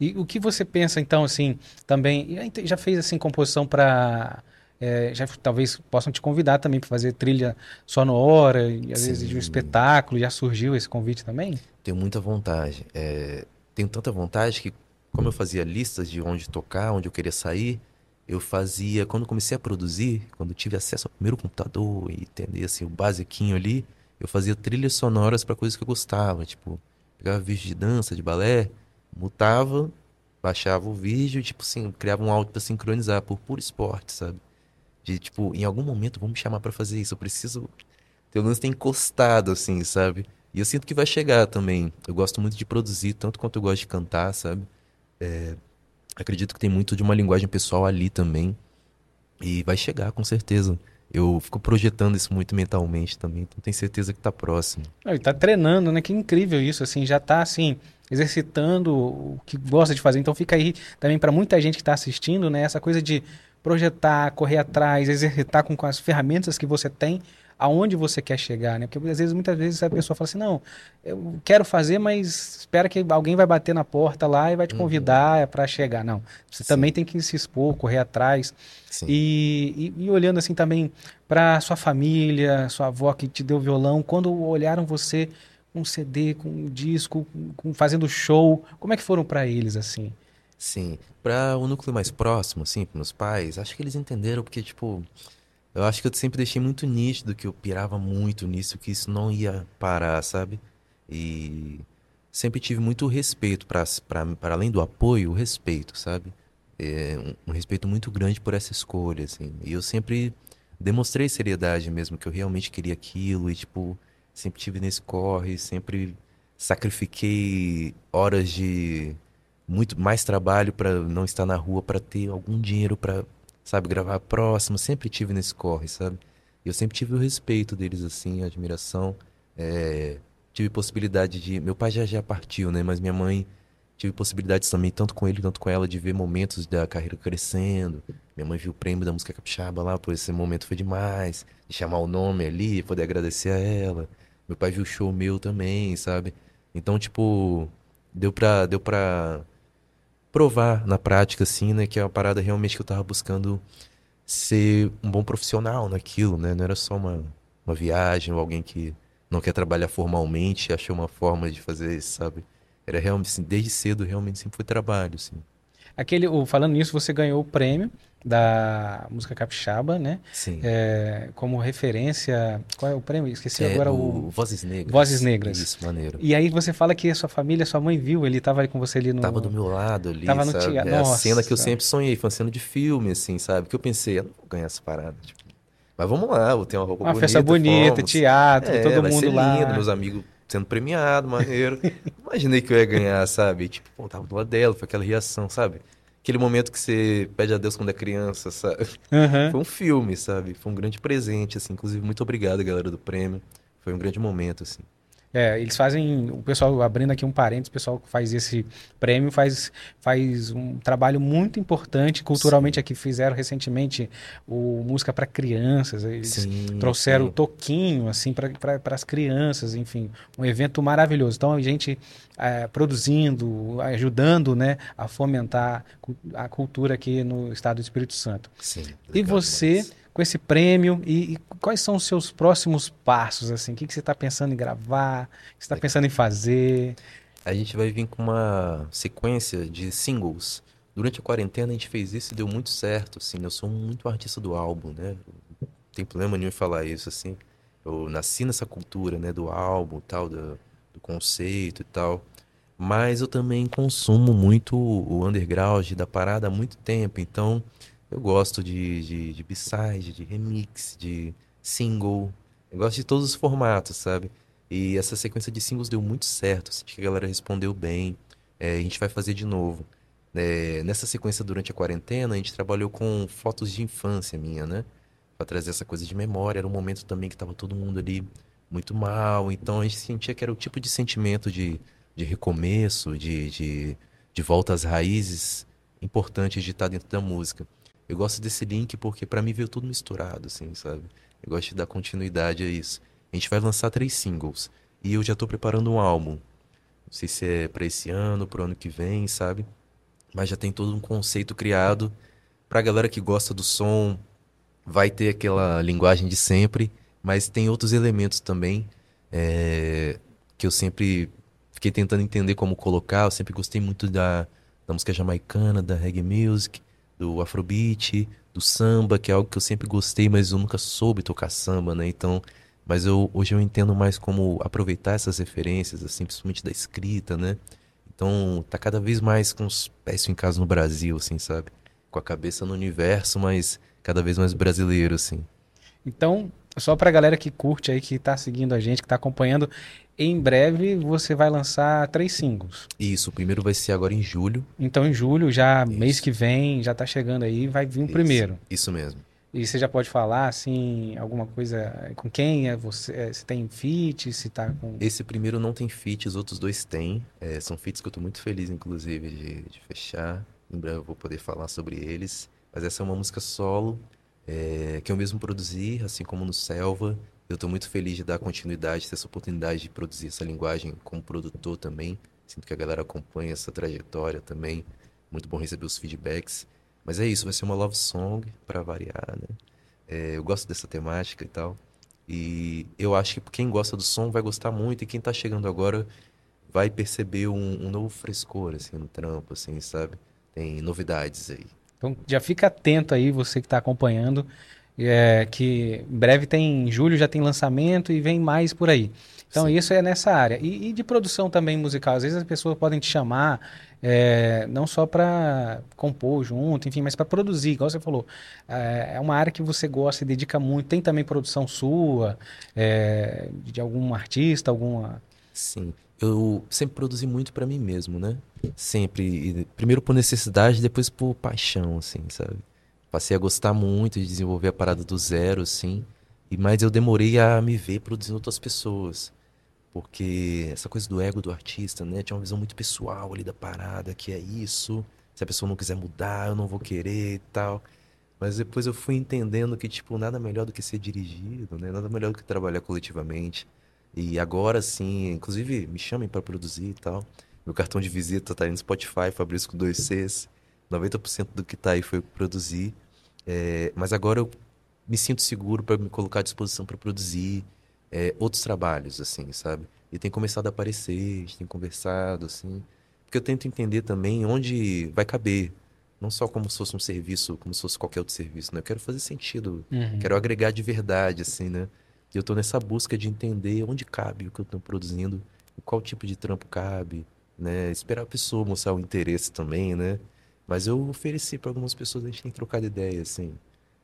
E o que você pensa, então, assim, também, já fez, assim, composição para... É, já talvez possam te convidar também para fazer trilha sonora e às Sim. vezes de um espetáculo. Já surgiu esse convite também? Tenho muita vontade. É, tenho tanta vontade que, como eu fazia listas de onde tocar, onde eu queria sair, eu fazia, quando comecei a produzir, quando tive acesso ao primeiro computador e entender assim, o basiquinho ali, eu fazia trilhas sonoras para coisas que eu gostava, tipo, pegava vídeo de dança, de balé, mutava, baixava o vídeo, tipo assim, criava um áudio para sincronizar por puro esporte, sabe? De tipo, em algum momento vão me chamar para fazer isso, eu preciso pelo menos ter encostado assim, sabe? E eu sinto que vai chegar também. Eu gosto muito de produzir, tanto quanto eu gosto de cantar, sabe? É, acredito que tem muito de uma linguagem pessoal ali também. E vai chegar, com certeza. Eu fico projetando isso muito mentalmente também, então tenho certeza que está próximo. Ele está treinando, né? Que incrível isso, assim, já está assim, exercitando o que gosta de fazer. Então fica aí também para muita gente que está assistindo, né? Essa coisa de projetar, correr atrás, exercitar com, com as ferramentas que você tem aonde você quer chegar, né? Porque às vezes, muitas vezes a pessoa fala assim, não, eu quero fazer, mas espera que alguém vai bater na porta lá e vai te uhum. convidar uhum. para chegar. Não, você Sim. também tem que se expor, correr atrás. E, e, e, olhando assim também para sua família, sua avó que te deu violão, quando olharam você com um CD, com um disco, com, fazendo show, como é que foram para eles assim? Sim, para o núcleo mais próximo, assim, para meus pais, acho que eles entenderam porque tipo eu acho que eu sempre deixei muito nítido que eu pirava muito nisso, que isso não ia parar, sabe? E sempre tive muito respeito, para além do apoio, o respeito, sabe? É, um, um, respeito muito grande por essa escolha, assim. E eu sempre demonstrei seriedade mesmo, que eu realmente queria aquilo, e, tipo, sempre tive nesse corre, sempre sacrifiquei horas de muito mais trabalho para não estar na rua, para ter algum dinheiro para sabe, gravar próximo, sempre tive nesse corre, sabe? Eu sempre tive o respeito deles, assim, a admiração. É, tive possibilidade de. Meu pai já já partiu, né? Mas minha mãe tive possibilidades também, tanto com ele quanto com ela, de ver momentos da carreira crescendo. Minha mãe viu o prêmio da música capixaba lá, por esse momento foi demais. De chamar o nome ali, poder agradecer a ela. Meu pai viu o show meu também, sabe? Então, tipo, deu pra, deu pra provar na prática, assim, né? Que é uma parada realmente que eu tava buscando ser um bom profissional naquilo, né? Não era só uma, uma viagem ou alguém que não quer trabalhar formalmente achou uma forma de fazer isso, sabe? Era realmente, assim, desde cedo, realmente sempre foi trabalho, assim. Aquele, falando nisso, você ganhou o prêmio da música capixaba, né? Sim. É, como referência. Qual é o prêmio? Esqueci é, agora o. Vozes Negras. Vozes Negras. Isso, maneiro. E aí você fala que a sua família, sua mãe viu, ele estava com você ali no. Tava do meu lado ali. Tava no teatro. É Nossa. a cena que eu sempre sonhei, foi uma cena de filme, assim, sabe? Que eu pensei, eu não vou ganhar essa parada. Tipo, mas vamos lá, vou ter uma roupa uma bonita. Uma festa bonita, fomos. teatro, é, todo mundo lá. Lindo, meus amigos sendo premiado, maneiro. Imaginei que eu ia ganhar, sabe? Tipo, pô, tava do lado dela, foi aquela reação, sabe? Aquele momento que você pede a Deus quando é criança, sabe? Uhum. Foi um filme, sabe? Foi um grande presente, assim. Inclusive, muito obrigado, galera do prêmio. Foi um grande momento, assim. É, eles fazem, o pessoal, abrindo aqui um parênteses, o pessoal que faz esse prêmio faz, faz um trabalho muito importante culturalmente sim. aqui. Fizeram recentemente o Música para Crianças, eles sim, trouxeram o Toquinho, assim, para as crianças, enfim, um evento maravilhoso. Então, a gente é, produzindo, ajudando né, a fomentar a cultura aqui no estado do Espírito Santo. Sim, e você. Mas com esse prêmio e, e, quais são os seus próximos passos assim? O que, que você está pensando em gravar? O que você está pensando em fazer? A gente vai vir com uma sequência de singles. Durante a quarentena a gente fez isso e deu muito certo, assim. Eu sou muito artista do álbum, né? Não tem problema nenhum em falar isso, assim. Eu nasci nessa cultura, né? Do álbum, tal, do, do conceito e tal. Mas eu também consumo muito o underground da parada há muito tempo. Então, eu gosto de, de, de B-side, de remix, de single. Eu gosto de todos os formatos, sabe? E essa sequência de singles deu muito certo. Acho que a galera respondeu bem. É, a gente vai fazer de novo. É, nessa sequência, durante a quarentena, a gente trabalhou com fotos de infância minha, né? Pra trazer essa coisa de memória. Era um momento também que tava todo mundo ali muito mal. Então a gente sentia que era o tipo de sentimento de, de recomeço, de, de, de volta às raízes importantes de estar dentro da música. Eu gosto desse link porque para mim veio tudo misturado, assim, sabe? Eu gosto de dar continuidade a isso. A gente vai lançar três singles e eu já tô preparando um álbum. Não sei se é para esse ano, pro ano que vem, sabe? Mas já tem todo um conceito criado pra galera que gosta do som, vai ter aquela linguagem de sempre, mas tem outros elementos também é, que eu sempre fiquei tentando entender como colocar. Eu sempre gostei muito da, da música jamaicana, da reggae music, do afrobeat, do samba, que é algo que eu sempre gostei, mas eu nunca soube tocar samba, né? Então, mas eu hoje eu entendo mais como aproveitar essas referências, assim, principalmente da escrita, né? Então, tá cada vez mais com os pés em casa no Brasil, assim, sabe? Com a cabeça no universo, mas cada vez mais brasileiro, assim. Então, só pra galera que curte aí, que tá seguindo a gente, que tá acompanhando, em breve você vai lançar três singles. Isso, o primeiro vai ser agora em julho. Então, em julho, já Isso. mês que vem, já tá chegando aí, vai vir o primeiro. Isso mesmo. E você já pode falar, assim, alguma coisa com quem é você? É, se tem feat, se tá com... Esse primeiro não tem feat, os outros dois têm. É, são feats que eu tô muito feliz, inclusive, de, de fechar. Em breve eu vou poder falar sobre eles. Mas essa é uma música solo, é, que eu mesmo produzi, assim como no Selva. Eu estou muito feliz de dar continuidade, ter essa oportunidade de produzir essa linguagem como produtor também. Sinto que a galera acompanha essa trajetória também. Muito bom receber os feedbacks. Mas é isso, vai ser uma love song para variar, né? É, eu gosto dessa temática e tal. E eu acho que quem gosta do som vai gostar muito e quem está chegando agora vai perceber um, um, novo frescor, assim, no trampo, assim, sabe? Tem novidades aí. Então já fica atento aí, você que está acompanhando, é, que em breve tem, em julho já tem lançamento e vem mais por aí. Então Sim. isso é nessa área. E, e, de produção também musical. Às vezes as pessoas podem te chamar é, não só para compor junto, enfim, mas para produzir, igual você falou. É, é, uma área que você gosta e dedica muito. Tem também produção sua, é, de algum artista, alguma... Sim eu sempre produzi muito para mim mesmo, né? Sempre. primeiro por necessidade, depois por paixão, assim, sabe? Passei a gostar muito de desenvolver a parada do zero, assim. E mais eu demorei a me ver produzindo outras pessoas. Porque essa coisa do ego do artista, né? Tinha uma visão muito pessoal ali da parada, que é isso. Se a pessoa não quiser mudar, eu não vou querer e tal. Mas depois eu fui entendendo que, tipo, nada melhor do que ser dirigido, né? Nada melhor do que trabalhar coletivamente. E agora sim, inclusive me chamem para produzir e tal. Meu cartão de visita tá aí no Spotify, Fabrício com dois Cs. 90% do que tá aí foi produzir. É, mas agora eu me sinto seguro para me colocar à disposição para produzir é, outros trabalhos, assim, sabe? E tem começado a aparecer, a gente tem conversado, assim. Porque eu tento entender também onde vai caber. Não só como se fosse um serviço, como se fosse qualquer outro serviço, né? Eu quero fazer sentido. Uhum. Quero agregar de verdade, assim, né? E eu estou nessa busca de entender onde cabe o que eu estou produzindo, qual tipo de trampo cabe, né? Esperar a pessoa mostrar o interesse também, né? Mas eu ofereci para algumas pessoas, a gente tem trocado ideia, assim.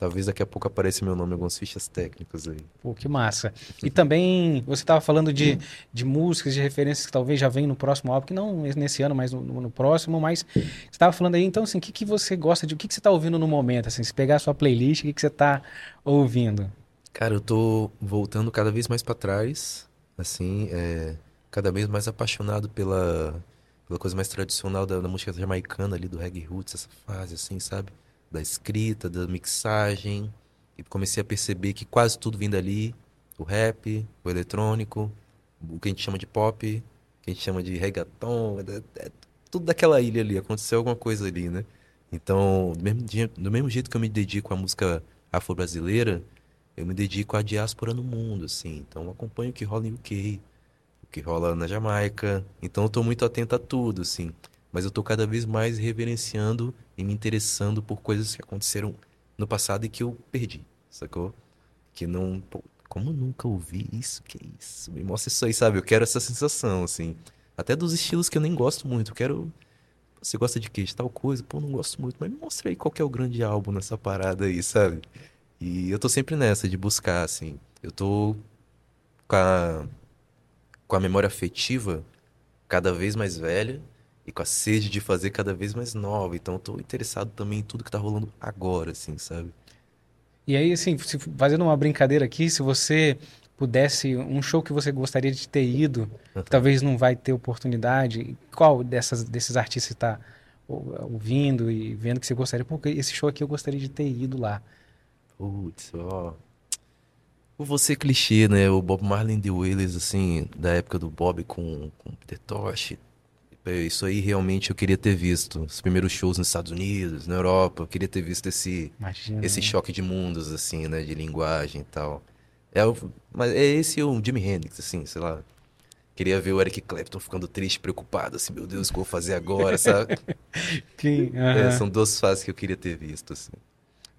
Talvez daqui a pouco apareça meu nome em algumas fichas técnicas aí. Pô, que massa. E também, você estava falando de, de músicas, de referências que talvez já vem no próximo álbum, que não nesse ano, mas no, no próximo, mas você estava falando aí, então, assim, o que, que você gosta de, o que, que você está ouvindo no momento, assim, se pegar a sua playlist, o que, que você está ouvindo? Cara, eu tô voltando cada vez mais para trás, assim, é, cada vez mais apaixonado pela, pela coisa mais tradicional da, da, música jamaicana ali, do reggae roots, essa fase, assim, sabe? Da escrita, da mixagem. E comecei a perceber que quase tudo vindo dali, o rap, o eletrônico, o que a gente chama de pop, o que a gente chama de reggaeton, é, é, tudo daquela ilha ali, aconteceu alguma coisa ali, né? Então, do mesmo, do mesmo jeito que eu me dedico à música afro-brasileira, eu me dedico à diáspora no mundo, assim. Então acompanho o que rola em UK, que rola na Jamaica. Então eu tô muito atento a tudo, assim. Mas eu tô cada vez mais reverenciando e me interessando por coisas que aconteceram no passado e que eu perdi, sacou? Que não. Pô, como nunca ouvi isso? Que isso? Me mostra isso aí, sabe? Eu quero essa sensação, assim. Até dos estilos que eu nem gosto muito. Eu quero. Você gosta de quê? De tal coisa? Pô, não gosto muito. Mas me mostra aí qual é o grande álbum nessa parada aí, sabe? E eu tô sempre nessa de buscar, assim. Eu tô com a, com a memória afetiva cada vez mais velha e com a sede de fazer cada vez mais nova. Então eu tô interessado também em tudo que tá rolando agora, assim, sabe? E aí, assim, fazendo uma brincadeira aqui, se você pudesse, um show que você gostaria de ter ido, uhum. talvez não vai ter oportunidade, qual dessas, desses artistas está ouvindo e vendo que você gostaria, pô, esse show aqui eu gostaria de ter ido lá? Putz, ó. O você clichê, né? O Bob Marley de Wailers, assim, da época do Bob com, com Peter Tosh. Isso aí realmente eu queria ter visto. Os primeiros shows nos Estados Unidos, na Europa. Eu queria ter visto esse, Imagina, esse né? choque de mundos, assim, né? De linguagem e tal. É, o, mas é esse o Jimi Hendrix, assim, sei lá. Queria ver o Eric Clapton ficando triste, preocupado, assim, meu Deus, o que eu vou fazer agora, sabe? Sim, É, aham. são duas fases que eu queria ter visto, assim.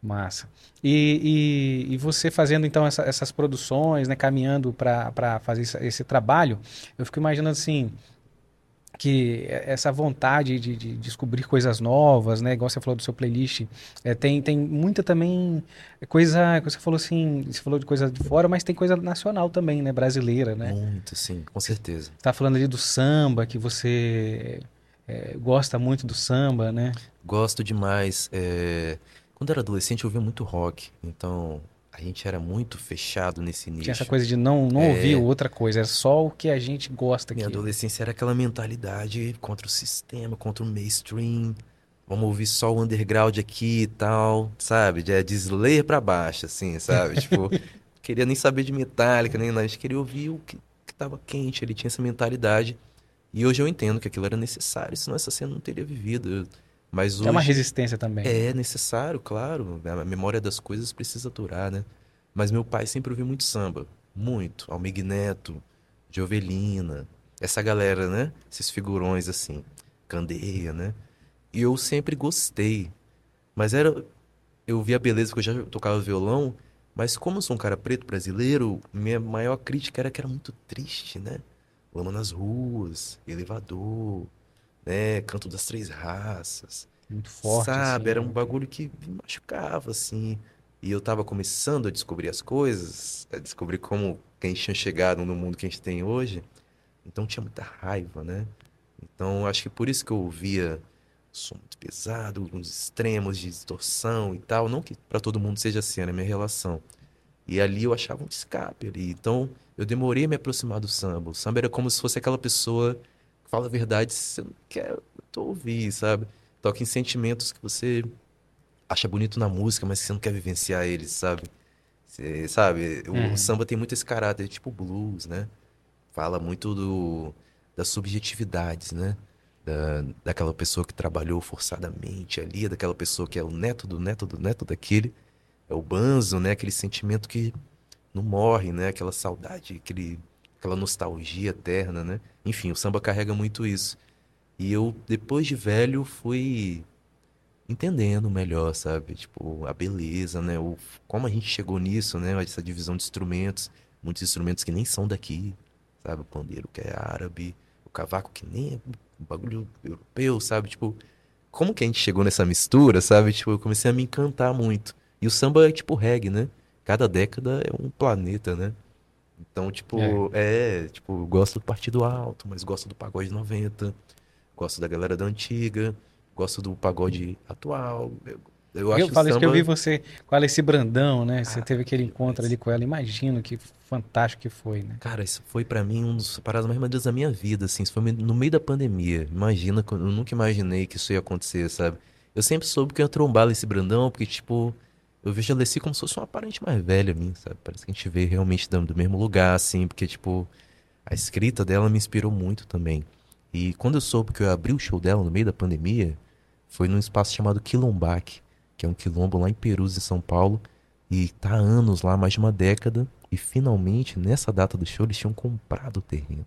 Massa. E, e, e você fazendo então essa- essas produções, né, caminhando para fazer esse, esse trabalho, eu fico imaginando assim que essa vontade de, de descobrir coisas novas, né, igual você falou do seu playlist, é, tem, tem muita também coisa, você falou assim, você falou de coisa de fora, mas tem coisa nacional também, né, brasileira, né? Muito, sim, com certeza. Tá falando ali do samba, que você é, gosta muito do samba, né? Gosto demais. é, Quando eu era adolescente, eu ouvia muito rock. Então, a gente era muito fechado nesse nicho. Tinha essa coisa de não, não É. ouvir outra coisa, era só o que a gente gosta Minha aqui. adolescência era aquela mentalidade contra o sistema, contra o mainstream. Vamos ouvir só o underground aqui e tal, sabe? De, de Slayer pra baixo, assim, sabe? Tipo, queria nem saber de Metallica, nem nada. A gente queria ouvir o que, que tava quente. Ele tinha essa mentalidade. E hoje eu entendo que aquilo era necessário, senão essa cena não teria vivido. Mas hoje... É uma resistência também. É necessário, claro. A memória das coisas precisa durar, né? Mas meu pai sempre ouviu muito samba. Muito. Almig Neto, Jovelina. Essa galera, né? Esses figurões assim. Candeia, né? E eu sempre gostei. Mas era. Eu vi a beleza porque eu já tocava violão. Mas como eu sou um cara preto brasileiro, minha maior crítica era que era muito triste, né? Lama nas ruas, elevador, né? Canto das três raças. Muito forte. Sabe, assim, era um né? bagulho que me machucava, assim. E eu tava começando a descobrir as coisas, a descobrir como que a gente tinha chegado no mundo que a gente tem hoje. Então tinha muita raiva, né? Então acho que por isso que eu ouvia som muito pesado, uns extremos de distorção e tal. Não que pra todo mundo seja assim, a minha relação. E ali eu achava um escape ali. Então eu demorei a me aproximar do samba. O samba era como se fosse aquela pessoa fala a verdade, você não quer ouvir, sabe? Toca em sentimentos que você acha bonito na música, mas você não quer vivenciar eles, sabe? Você, sabe, o Uhum. samba tem muito esse caráter, tipo blues, né? Fala muito do, das subjetividades, né? Da, daquela pessoa que trabalhou forçadamente ali, daquela pessoa que é o neto do neto do neto daquele. É o banzo, né? Aquele sentimento que não morre, né? Aquela saudade, aquele, aquela nostalgia eterna, né? Enfim, o samba carrega muito isso. E eu, depois de velho, fui entendendo melhor, sabe? Tipo, a beleza, né? O, como a gente chegou nisso, né? Essa divisão de instrumentos. Muitos instrumentos que nem são daqui, sabe? O pandeiro que é árabe, o cavaco que nem é um bagulho europeu, sabe? Tipo, como que a gente chegou nessa mistura, sabe? Tipo, eu comecei a me encantar muito. E o samba é tipo reggae, né? Cada década é um planeta, né? Então, tipo, é, tipo, eu gosto do Partido Alto, mas gosto do pagode 90, gosto da galera da antiga, gosto do pagode atual. Eu, eu Eu, acho que o falo isso que eu samba- vi você com a Alessi Brandão, né? Você Ah, teve aquele encontro demais. ali com ela. Imagino que fantástico que foi, né? Cara, isso foi pra mim um dos paradas mais maneiras da minha vida, assim. Isso foi no meio da pandemia. Imagina, eu nunca imaginei que isso ia acontecer, sabe? Eu sempre soube que eu ia trombar esse Brandão, porque, tipo, eu vejo a Alessi como se fosse uma parente mais velha a mim, sabe? Parece que a gente vê realmente do, do mesmo lugar, assim, porque, tipo, a escrita dela me inspirou muito também. E quando eu soube que eu ia abrir o show dela no meio da pandemia, foi num espaço chamado Quilombac, que é um quilombo lá em Perus, em São Paulo. E tá há anos lá, mais de uma década. E finalmente, nessa data do show, eles tinham comprado o terreno.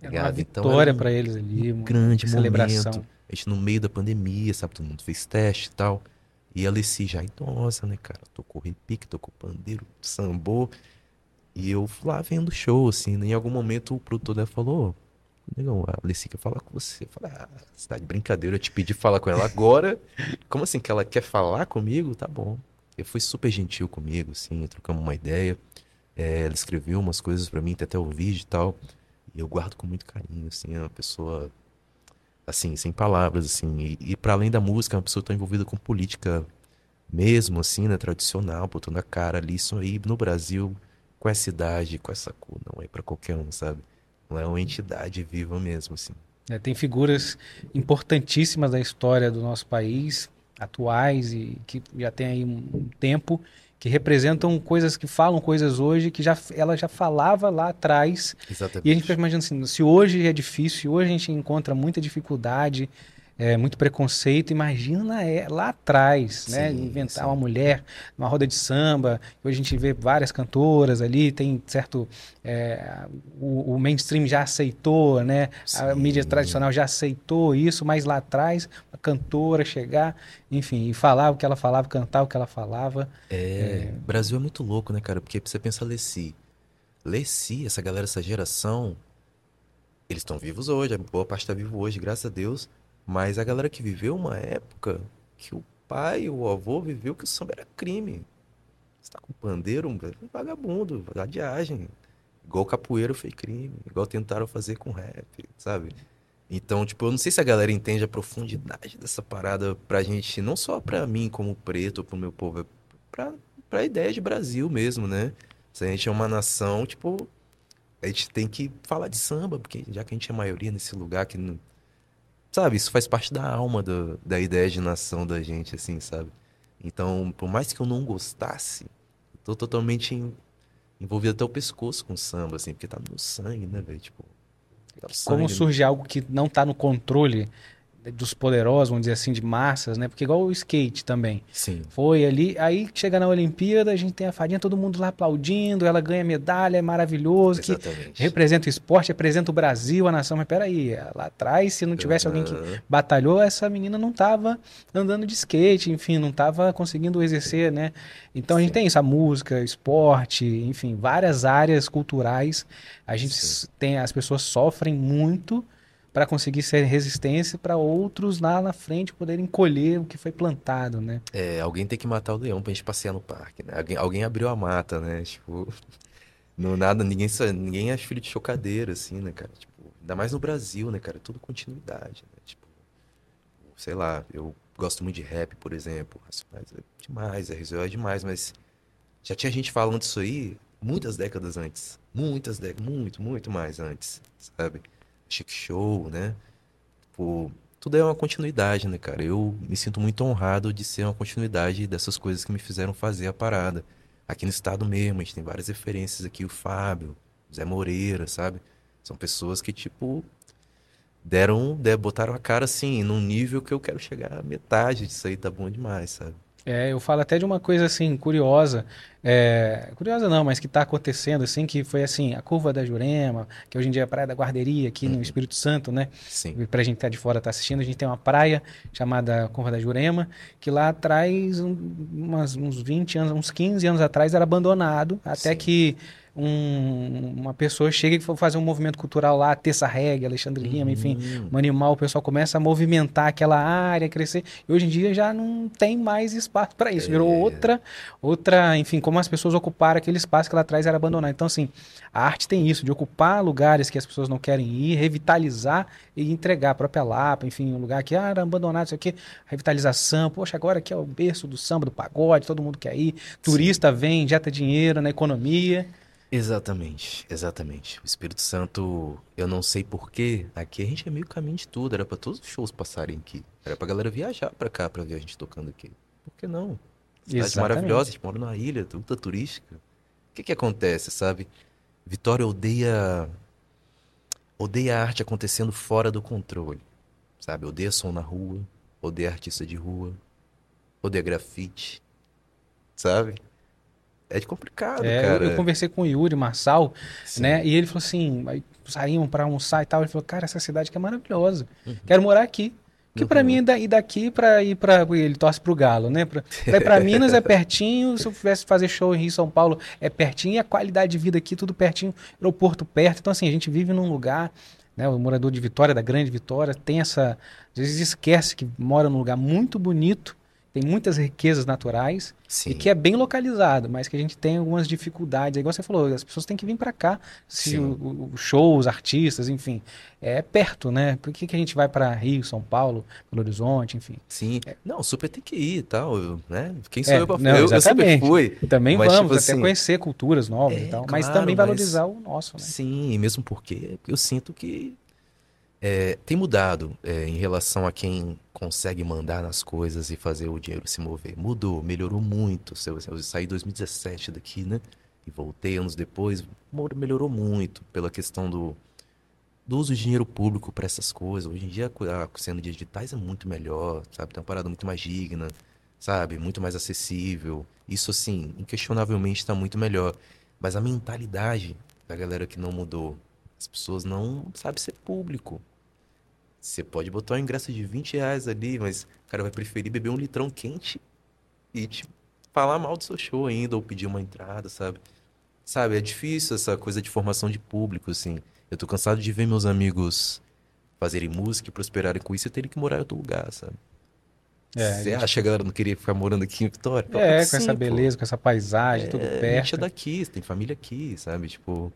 Era uma? Então, vitória um pra eles ali, uma grande celebração. momento. A gente no meio da pandemia, sabe? Todo mundo fez teste e tal. E a Alessi já idosa, né, cara? Tocou repique, tocou pandeiro, sambô. E eu lá vendo o show, assim. né? Em algum momento o produtor dela falou: "Ô, Negão, a Alessi quer falar com você. Eu falei: Ah, você tá de brincadeira. Eu te pedi falar com ela agora. Como assim? Que ela quer falar comigo? Tá bom. Ele foi super gentil comigo, assim. Trocamos uma ideia. É, ela escreveu umas coisas pra mim, até o vídeo e tal. E eu guardo com muito carinho, assim. É uma pessoa assim, sem palavras, assim. E, e para além da música, é uma pessoa que tá envolvida com política mesmo, assim, né, tradicional, botando a cara ali. Isso aí no Brasil, com essa idade, com essa cor, não é para qualquer um, sabe? Não é uma entidade viva mesmo, assim. É, tem figuras importantíssimas da história do nosso país, atuais e que já tem aí um tempo, que representam coisas que falam coisas hoje que já ela já falava lá atrás. Exatamente. E a gente fica imaginando assim, se hoje é difícil, se hoje a gente encontra muita dificuldade, é, muito preconceito. Imagina é, lá atrás, né? Sim, Inventar sim. uma mulher numa roda de samba. Hoje a gente vê várias cantoras ali, tem certo. é, o, o mainstream já aceitou, né? A Sim. mídia tradicional já aceitou isso, mas lá atrás, a cantora chegar, enfim, e falar o que ela falava, cantar o que ela falava. É, Brasil é muito louco, né, cara? Porque você pensa Leci. Leci, essa galera, essa geração, eles estão vivos hoje, a boa parte está vivo hoje, graças a Deus. Mas a galera que viveu uma época que o pai, o avô viveu que o samba era crime. Você tá com pandeiro, um vagabundo, vadiagem. Igual capoeira foi crime, igual tentaram fazer com rap, sabe? Então, tipo, eu não sei se a galera entende a profundidade dessa parada pra gente, não só pra mim como preto, pro meu povo, é pra, pra ideia de Brasil mesmo, né? Se a gente é uma nação, tipo, a gente tem que falar de samba, porque já que a gente é maioria nesse lugar que não. Sabe, isso faz parte da alma do- da ideia de nação da gente, assim, sabe? Então, por mais que eu não gostasse, eu tô totalmente em- envolvido até o pescoço com samba, assim, porque tá no sangue, né, velho? Tipo, tá no Como sangue, né? surge algo que não está no controle dos poderosos, vamos dizer assim, de massas, né? Porque igual o skate também. Sim. Foi ali, aí chega na Olimpíada, a gente tem a fadinha, todo mundo lá aplaudindo, ela ganha medalha, é maravilhoso, que Exatamente. representa o esporte, representa o Brasil, a nação. Mas peraí, lá atrás, se não tivesse alguém que batalhou, essa menina não estava andando de skate, enfim, não estava conseguindo exercer, né? Então a gente Sim. tem isso, a música, esporte, enfim, várias áreas culturais. A gente Sim. tem, as pessoas sofrem muito para conseguir ser resistência para outros lá na frente poderem colher o que foi plantado, né? É, alguém tem que matar o leão pra gente passear no parque, né? Alguém, alguém abriu a mata, né? Tipo, no nada, ninguém, ninguém é filho de chocadeira, assim, né, cara? Tipo, ainda mais no Brasil, né, cara? Tudo continuidade, né? Tipo, sei lá, eu gosto muito de rap, por exemplo. Racionais é demais, RZO é demais, mas já tinha gente falando isso aí muitas décadas antes. Muitas décadas, muito, muito mais antes, sabe? Chic Show, né? Tipo, tudo é uma continuidade, né, cara? Eu me sinto muito honrado de ser uma continuidade dessas coisas que me fizeram fazer a parada. Aqui no estado mesmo, a gente tem várias referências aqui, o Fábio, o Zé Moreira, sabe? São pessoas que, tipo, deram, de- botaram a cara assim, num nível que eu quero chegar à metade disso aí, tá bom demais, sabe? É, eu falo até de uma coisa assim curiosa, é, curiosa não, mas que está acontecendo assim, que foi assim a curva da Jurema, que hoje em dia é a praia da Guarderia aqui no Espírito Santo, né? Sim. Pra gente que tá de fora tá assistindo, a gente tem uma praia chamada Curva da Jurema, que lá atrás, um- umas- uns 20 anos, uns 15 anos atrás, era abandonado, até Sim. que um- uma pessoa chega e for fazer um movimento cultural lá, Terça Reggae, Alexandre Lima, enfim, um animal, o pessoal começa a movimentar aquela área, crescer. E hoje em dia já não tem mais espaço para isso. Virou É. outra, outra, enfim, como as pessoas ocuparam aquele espaço que lá atrás era abandonado. Então, assim, a arte tem isso, de ocupar lugares que as pessoas não querem ir, revitalizar e entregar a própria Lapa, enfim, um lugar que ah, era abandonado, isso aqui, revitalização. Poxa, agora aqui é o berço do samba, do pagode, todo mundo quer ir. Turista vem, injeta dinheiro na economia. Exatamente, exatamente. O Espírito Santo, eu não sei porquê, aqui a gente é meio caminho de tudo, era pra todos os shows passarem aqui. Era pra galera viajar pra cá pra ver a gente tocando aqui. Por que não? Cidade Exatamente. maravilhosa, a gente mora numa ilha, tudo turística. O que que acontece, sabe? Vitória odeia odeia a arte acontecendo fora do controle, sabe? Odeia som na rua, odeia artista de rua, odeia grafite, sabe? É de complicado, É, eu, cara. eu conversei com o Yuri Marçal, Sim. né? E ele falou assim, aí saímos para almoçar e tal. Ele falou, cara, essa cidade aqui é maravilhosa. Uhum. Quero morar aqui. Porque pra Uhum. mim, daí daqui pra ir pra. Ele torce pro Galo, né? Pra Minas é pertinho. Se eu tivesse fazer show em Rio e São Paulo, é pertinho. E a qualidade de vida aqui, tudo pertinho. Aeroporto perto. Então, assim, a gente vive num lugar. Né, o morador de Vitória, da Grande Vitória, tem essa. Às vezes esquece que mora num lugar muito bonito, tem muitas riquezas naturais Sim. e que é bem localizado, mas que a gente tem algumas dificuldades. É igual você falou, as pessoas têm que vir para cá, se o, o- o shows, artistas, enfim, é perto, né? Por que, que a gente vai para Rio, São Paulo, Belo Horizonte, enfim? Sim. Não, super tem que ir e tal, né? Quem sou É, eu pra não, eu, eu sempre fui. Também Mas, vamos, tipo até assim, conhecer culturas novas é, e tal, mas claro, também mas- valorizar o nosso, né? Sim, mesmo porque eu sinto que É, tem mudado é, em relação a quem consegue mandar nas coisas e fazer o dinheiro se mover. Mudou, melhorou muito. Eu, eu saí em 2017 daqui, né? E voltei anos depois. Melhorou muito pela questão do, do uso de dinheiro público para essas coisas. Hoje em dia a cena de digitais é muito melhor, sabe? Tem uma parada muito mais digna, sabe? Muito mais acessível. Isso, assim, inquestionavelmente está muito melhor. Mas a mentalidade da galera que não mudou, as pessoas não sabem ser público. Você pode botar um ingresso de 20 reais ali, mas o cara vai preferir beber um litrão quente e te falar mal do seu show ainda, ou pedir uma entrada, sabe? Sabe, é difícil essa coisa de formação de público, assim. Eu tô cansado de ver meus amigos fazerem música e prosperarem com isso e terem que morar em outro lugar, sabe? É, Você gente... acha que a galera não queria ficar morando aqui em Vitória? É, com essa beleza, pô. com essa paisagem, é, tudo perto. A gente é daqui, tem família aqui, sabe? Tipo,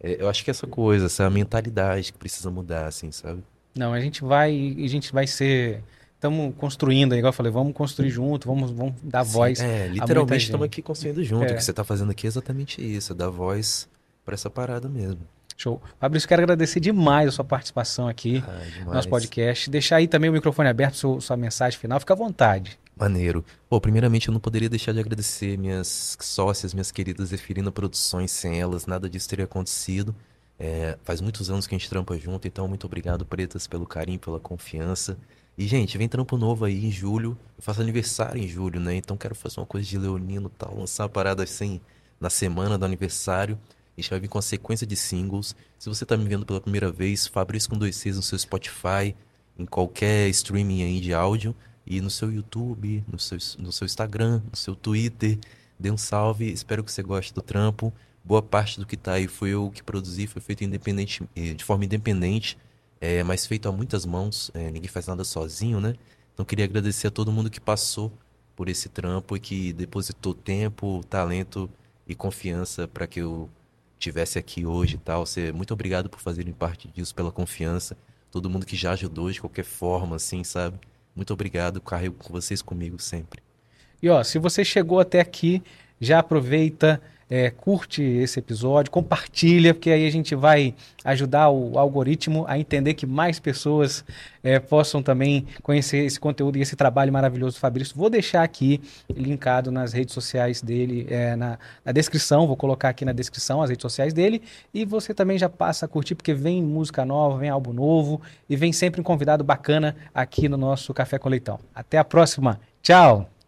é, eu acho que essa coisa, essa mentalidade que precisa mudar, assim, sabe? Não, a gente vai, a gente vai ser estamos construindo, igual eu falei, vamos construir junto, vamos, vamos dar Sim, voz. É, literalmente estamos aqui construindo junto. É. O que você está fazendo aqui é exatamente isso, é dar voz para essa parada mesmo. Show. Fabrício, quero agradecer demais a sua participação aqui ah, no nosso podcast. Deixar aí também o microfone aberto, sua, sua mensagem final. Fica à vontade. Maneiro. Pô, primeiramente eu não poderia deixar de agradecer minhas sócias, minhas queridas Zefirina Produções. Sem elas, nada disso teria acontecido. É, faz muitos anos que a gente trampa junto, então muito obrigado, Pretas, pelo carinho, pela confiança. E, gente, vem trampo novo aí em julho. Eu faço aniversário em julho, né? Então quero fazer uma coisa de leonino e tal, lançar uma parada assim na semana do aniversário. Vai vir com a sequência de singles. Se você está me vendo pela primeira vez, Fabrício com dois Cs no seu Spotify, em qualquer streaming aí de áudio, e no seu YouTube, no seu, no seu Instagram, no seu Twitter. Dê um salve, espero que você goste do trampo. Boa parte do que tá aí foi eu que produzi, foi feito independente, eh, de forma independente, é, mas feito a muitas mãos. É, ninguém faz nada sozinho, né? Então queria agradecer a todo mundo que passou por esse trampo e que depositou tempo, talento e confiança para que eu tivesse aqui hoje e tal. Você, muito obrigado por fazerem parte disso, pela confiança. Todo mundo que já ajudou de qualquer forma, assim, sabe? Muito obrigado, carrego com vocês comigo sempre. E ó, se você chegou até aqui, já aproveita é, curte esse episódio, compartilha, porque aí a gente vai ajudar o algoritmo a entender que mais pessoas é, possam também conhecer esse conteúdo e esse trabalho maravilhoso do Fabrício. Vou deixar aqui linkado nas redes sociais dele, é, na, na, descrição, vou colocar aqui na descrição as redes sociais dele e você também já passa a curtir, porque vem música nova, vem álbum novo e vem sempre um convidado bacana aqui no nosso Café com Leitão. Até a próxima. Tchau!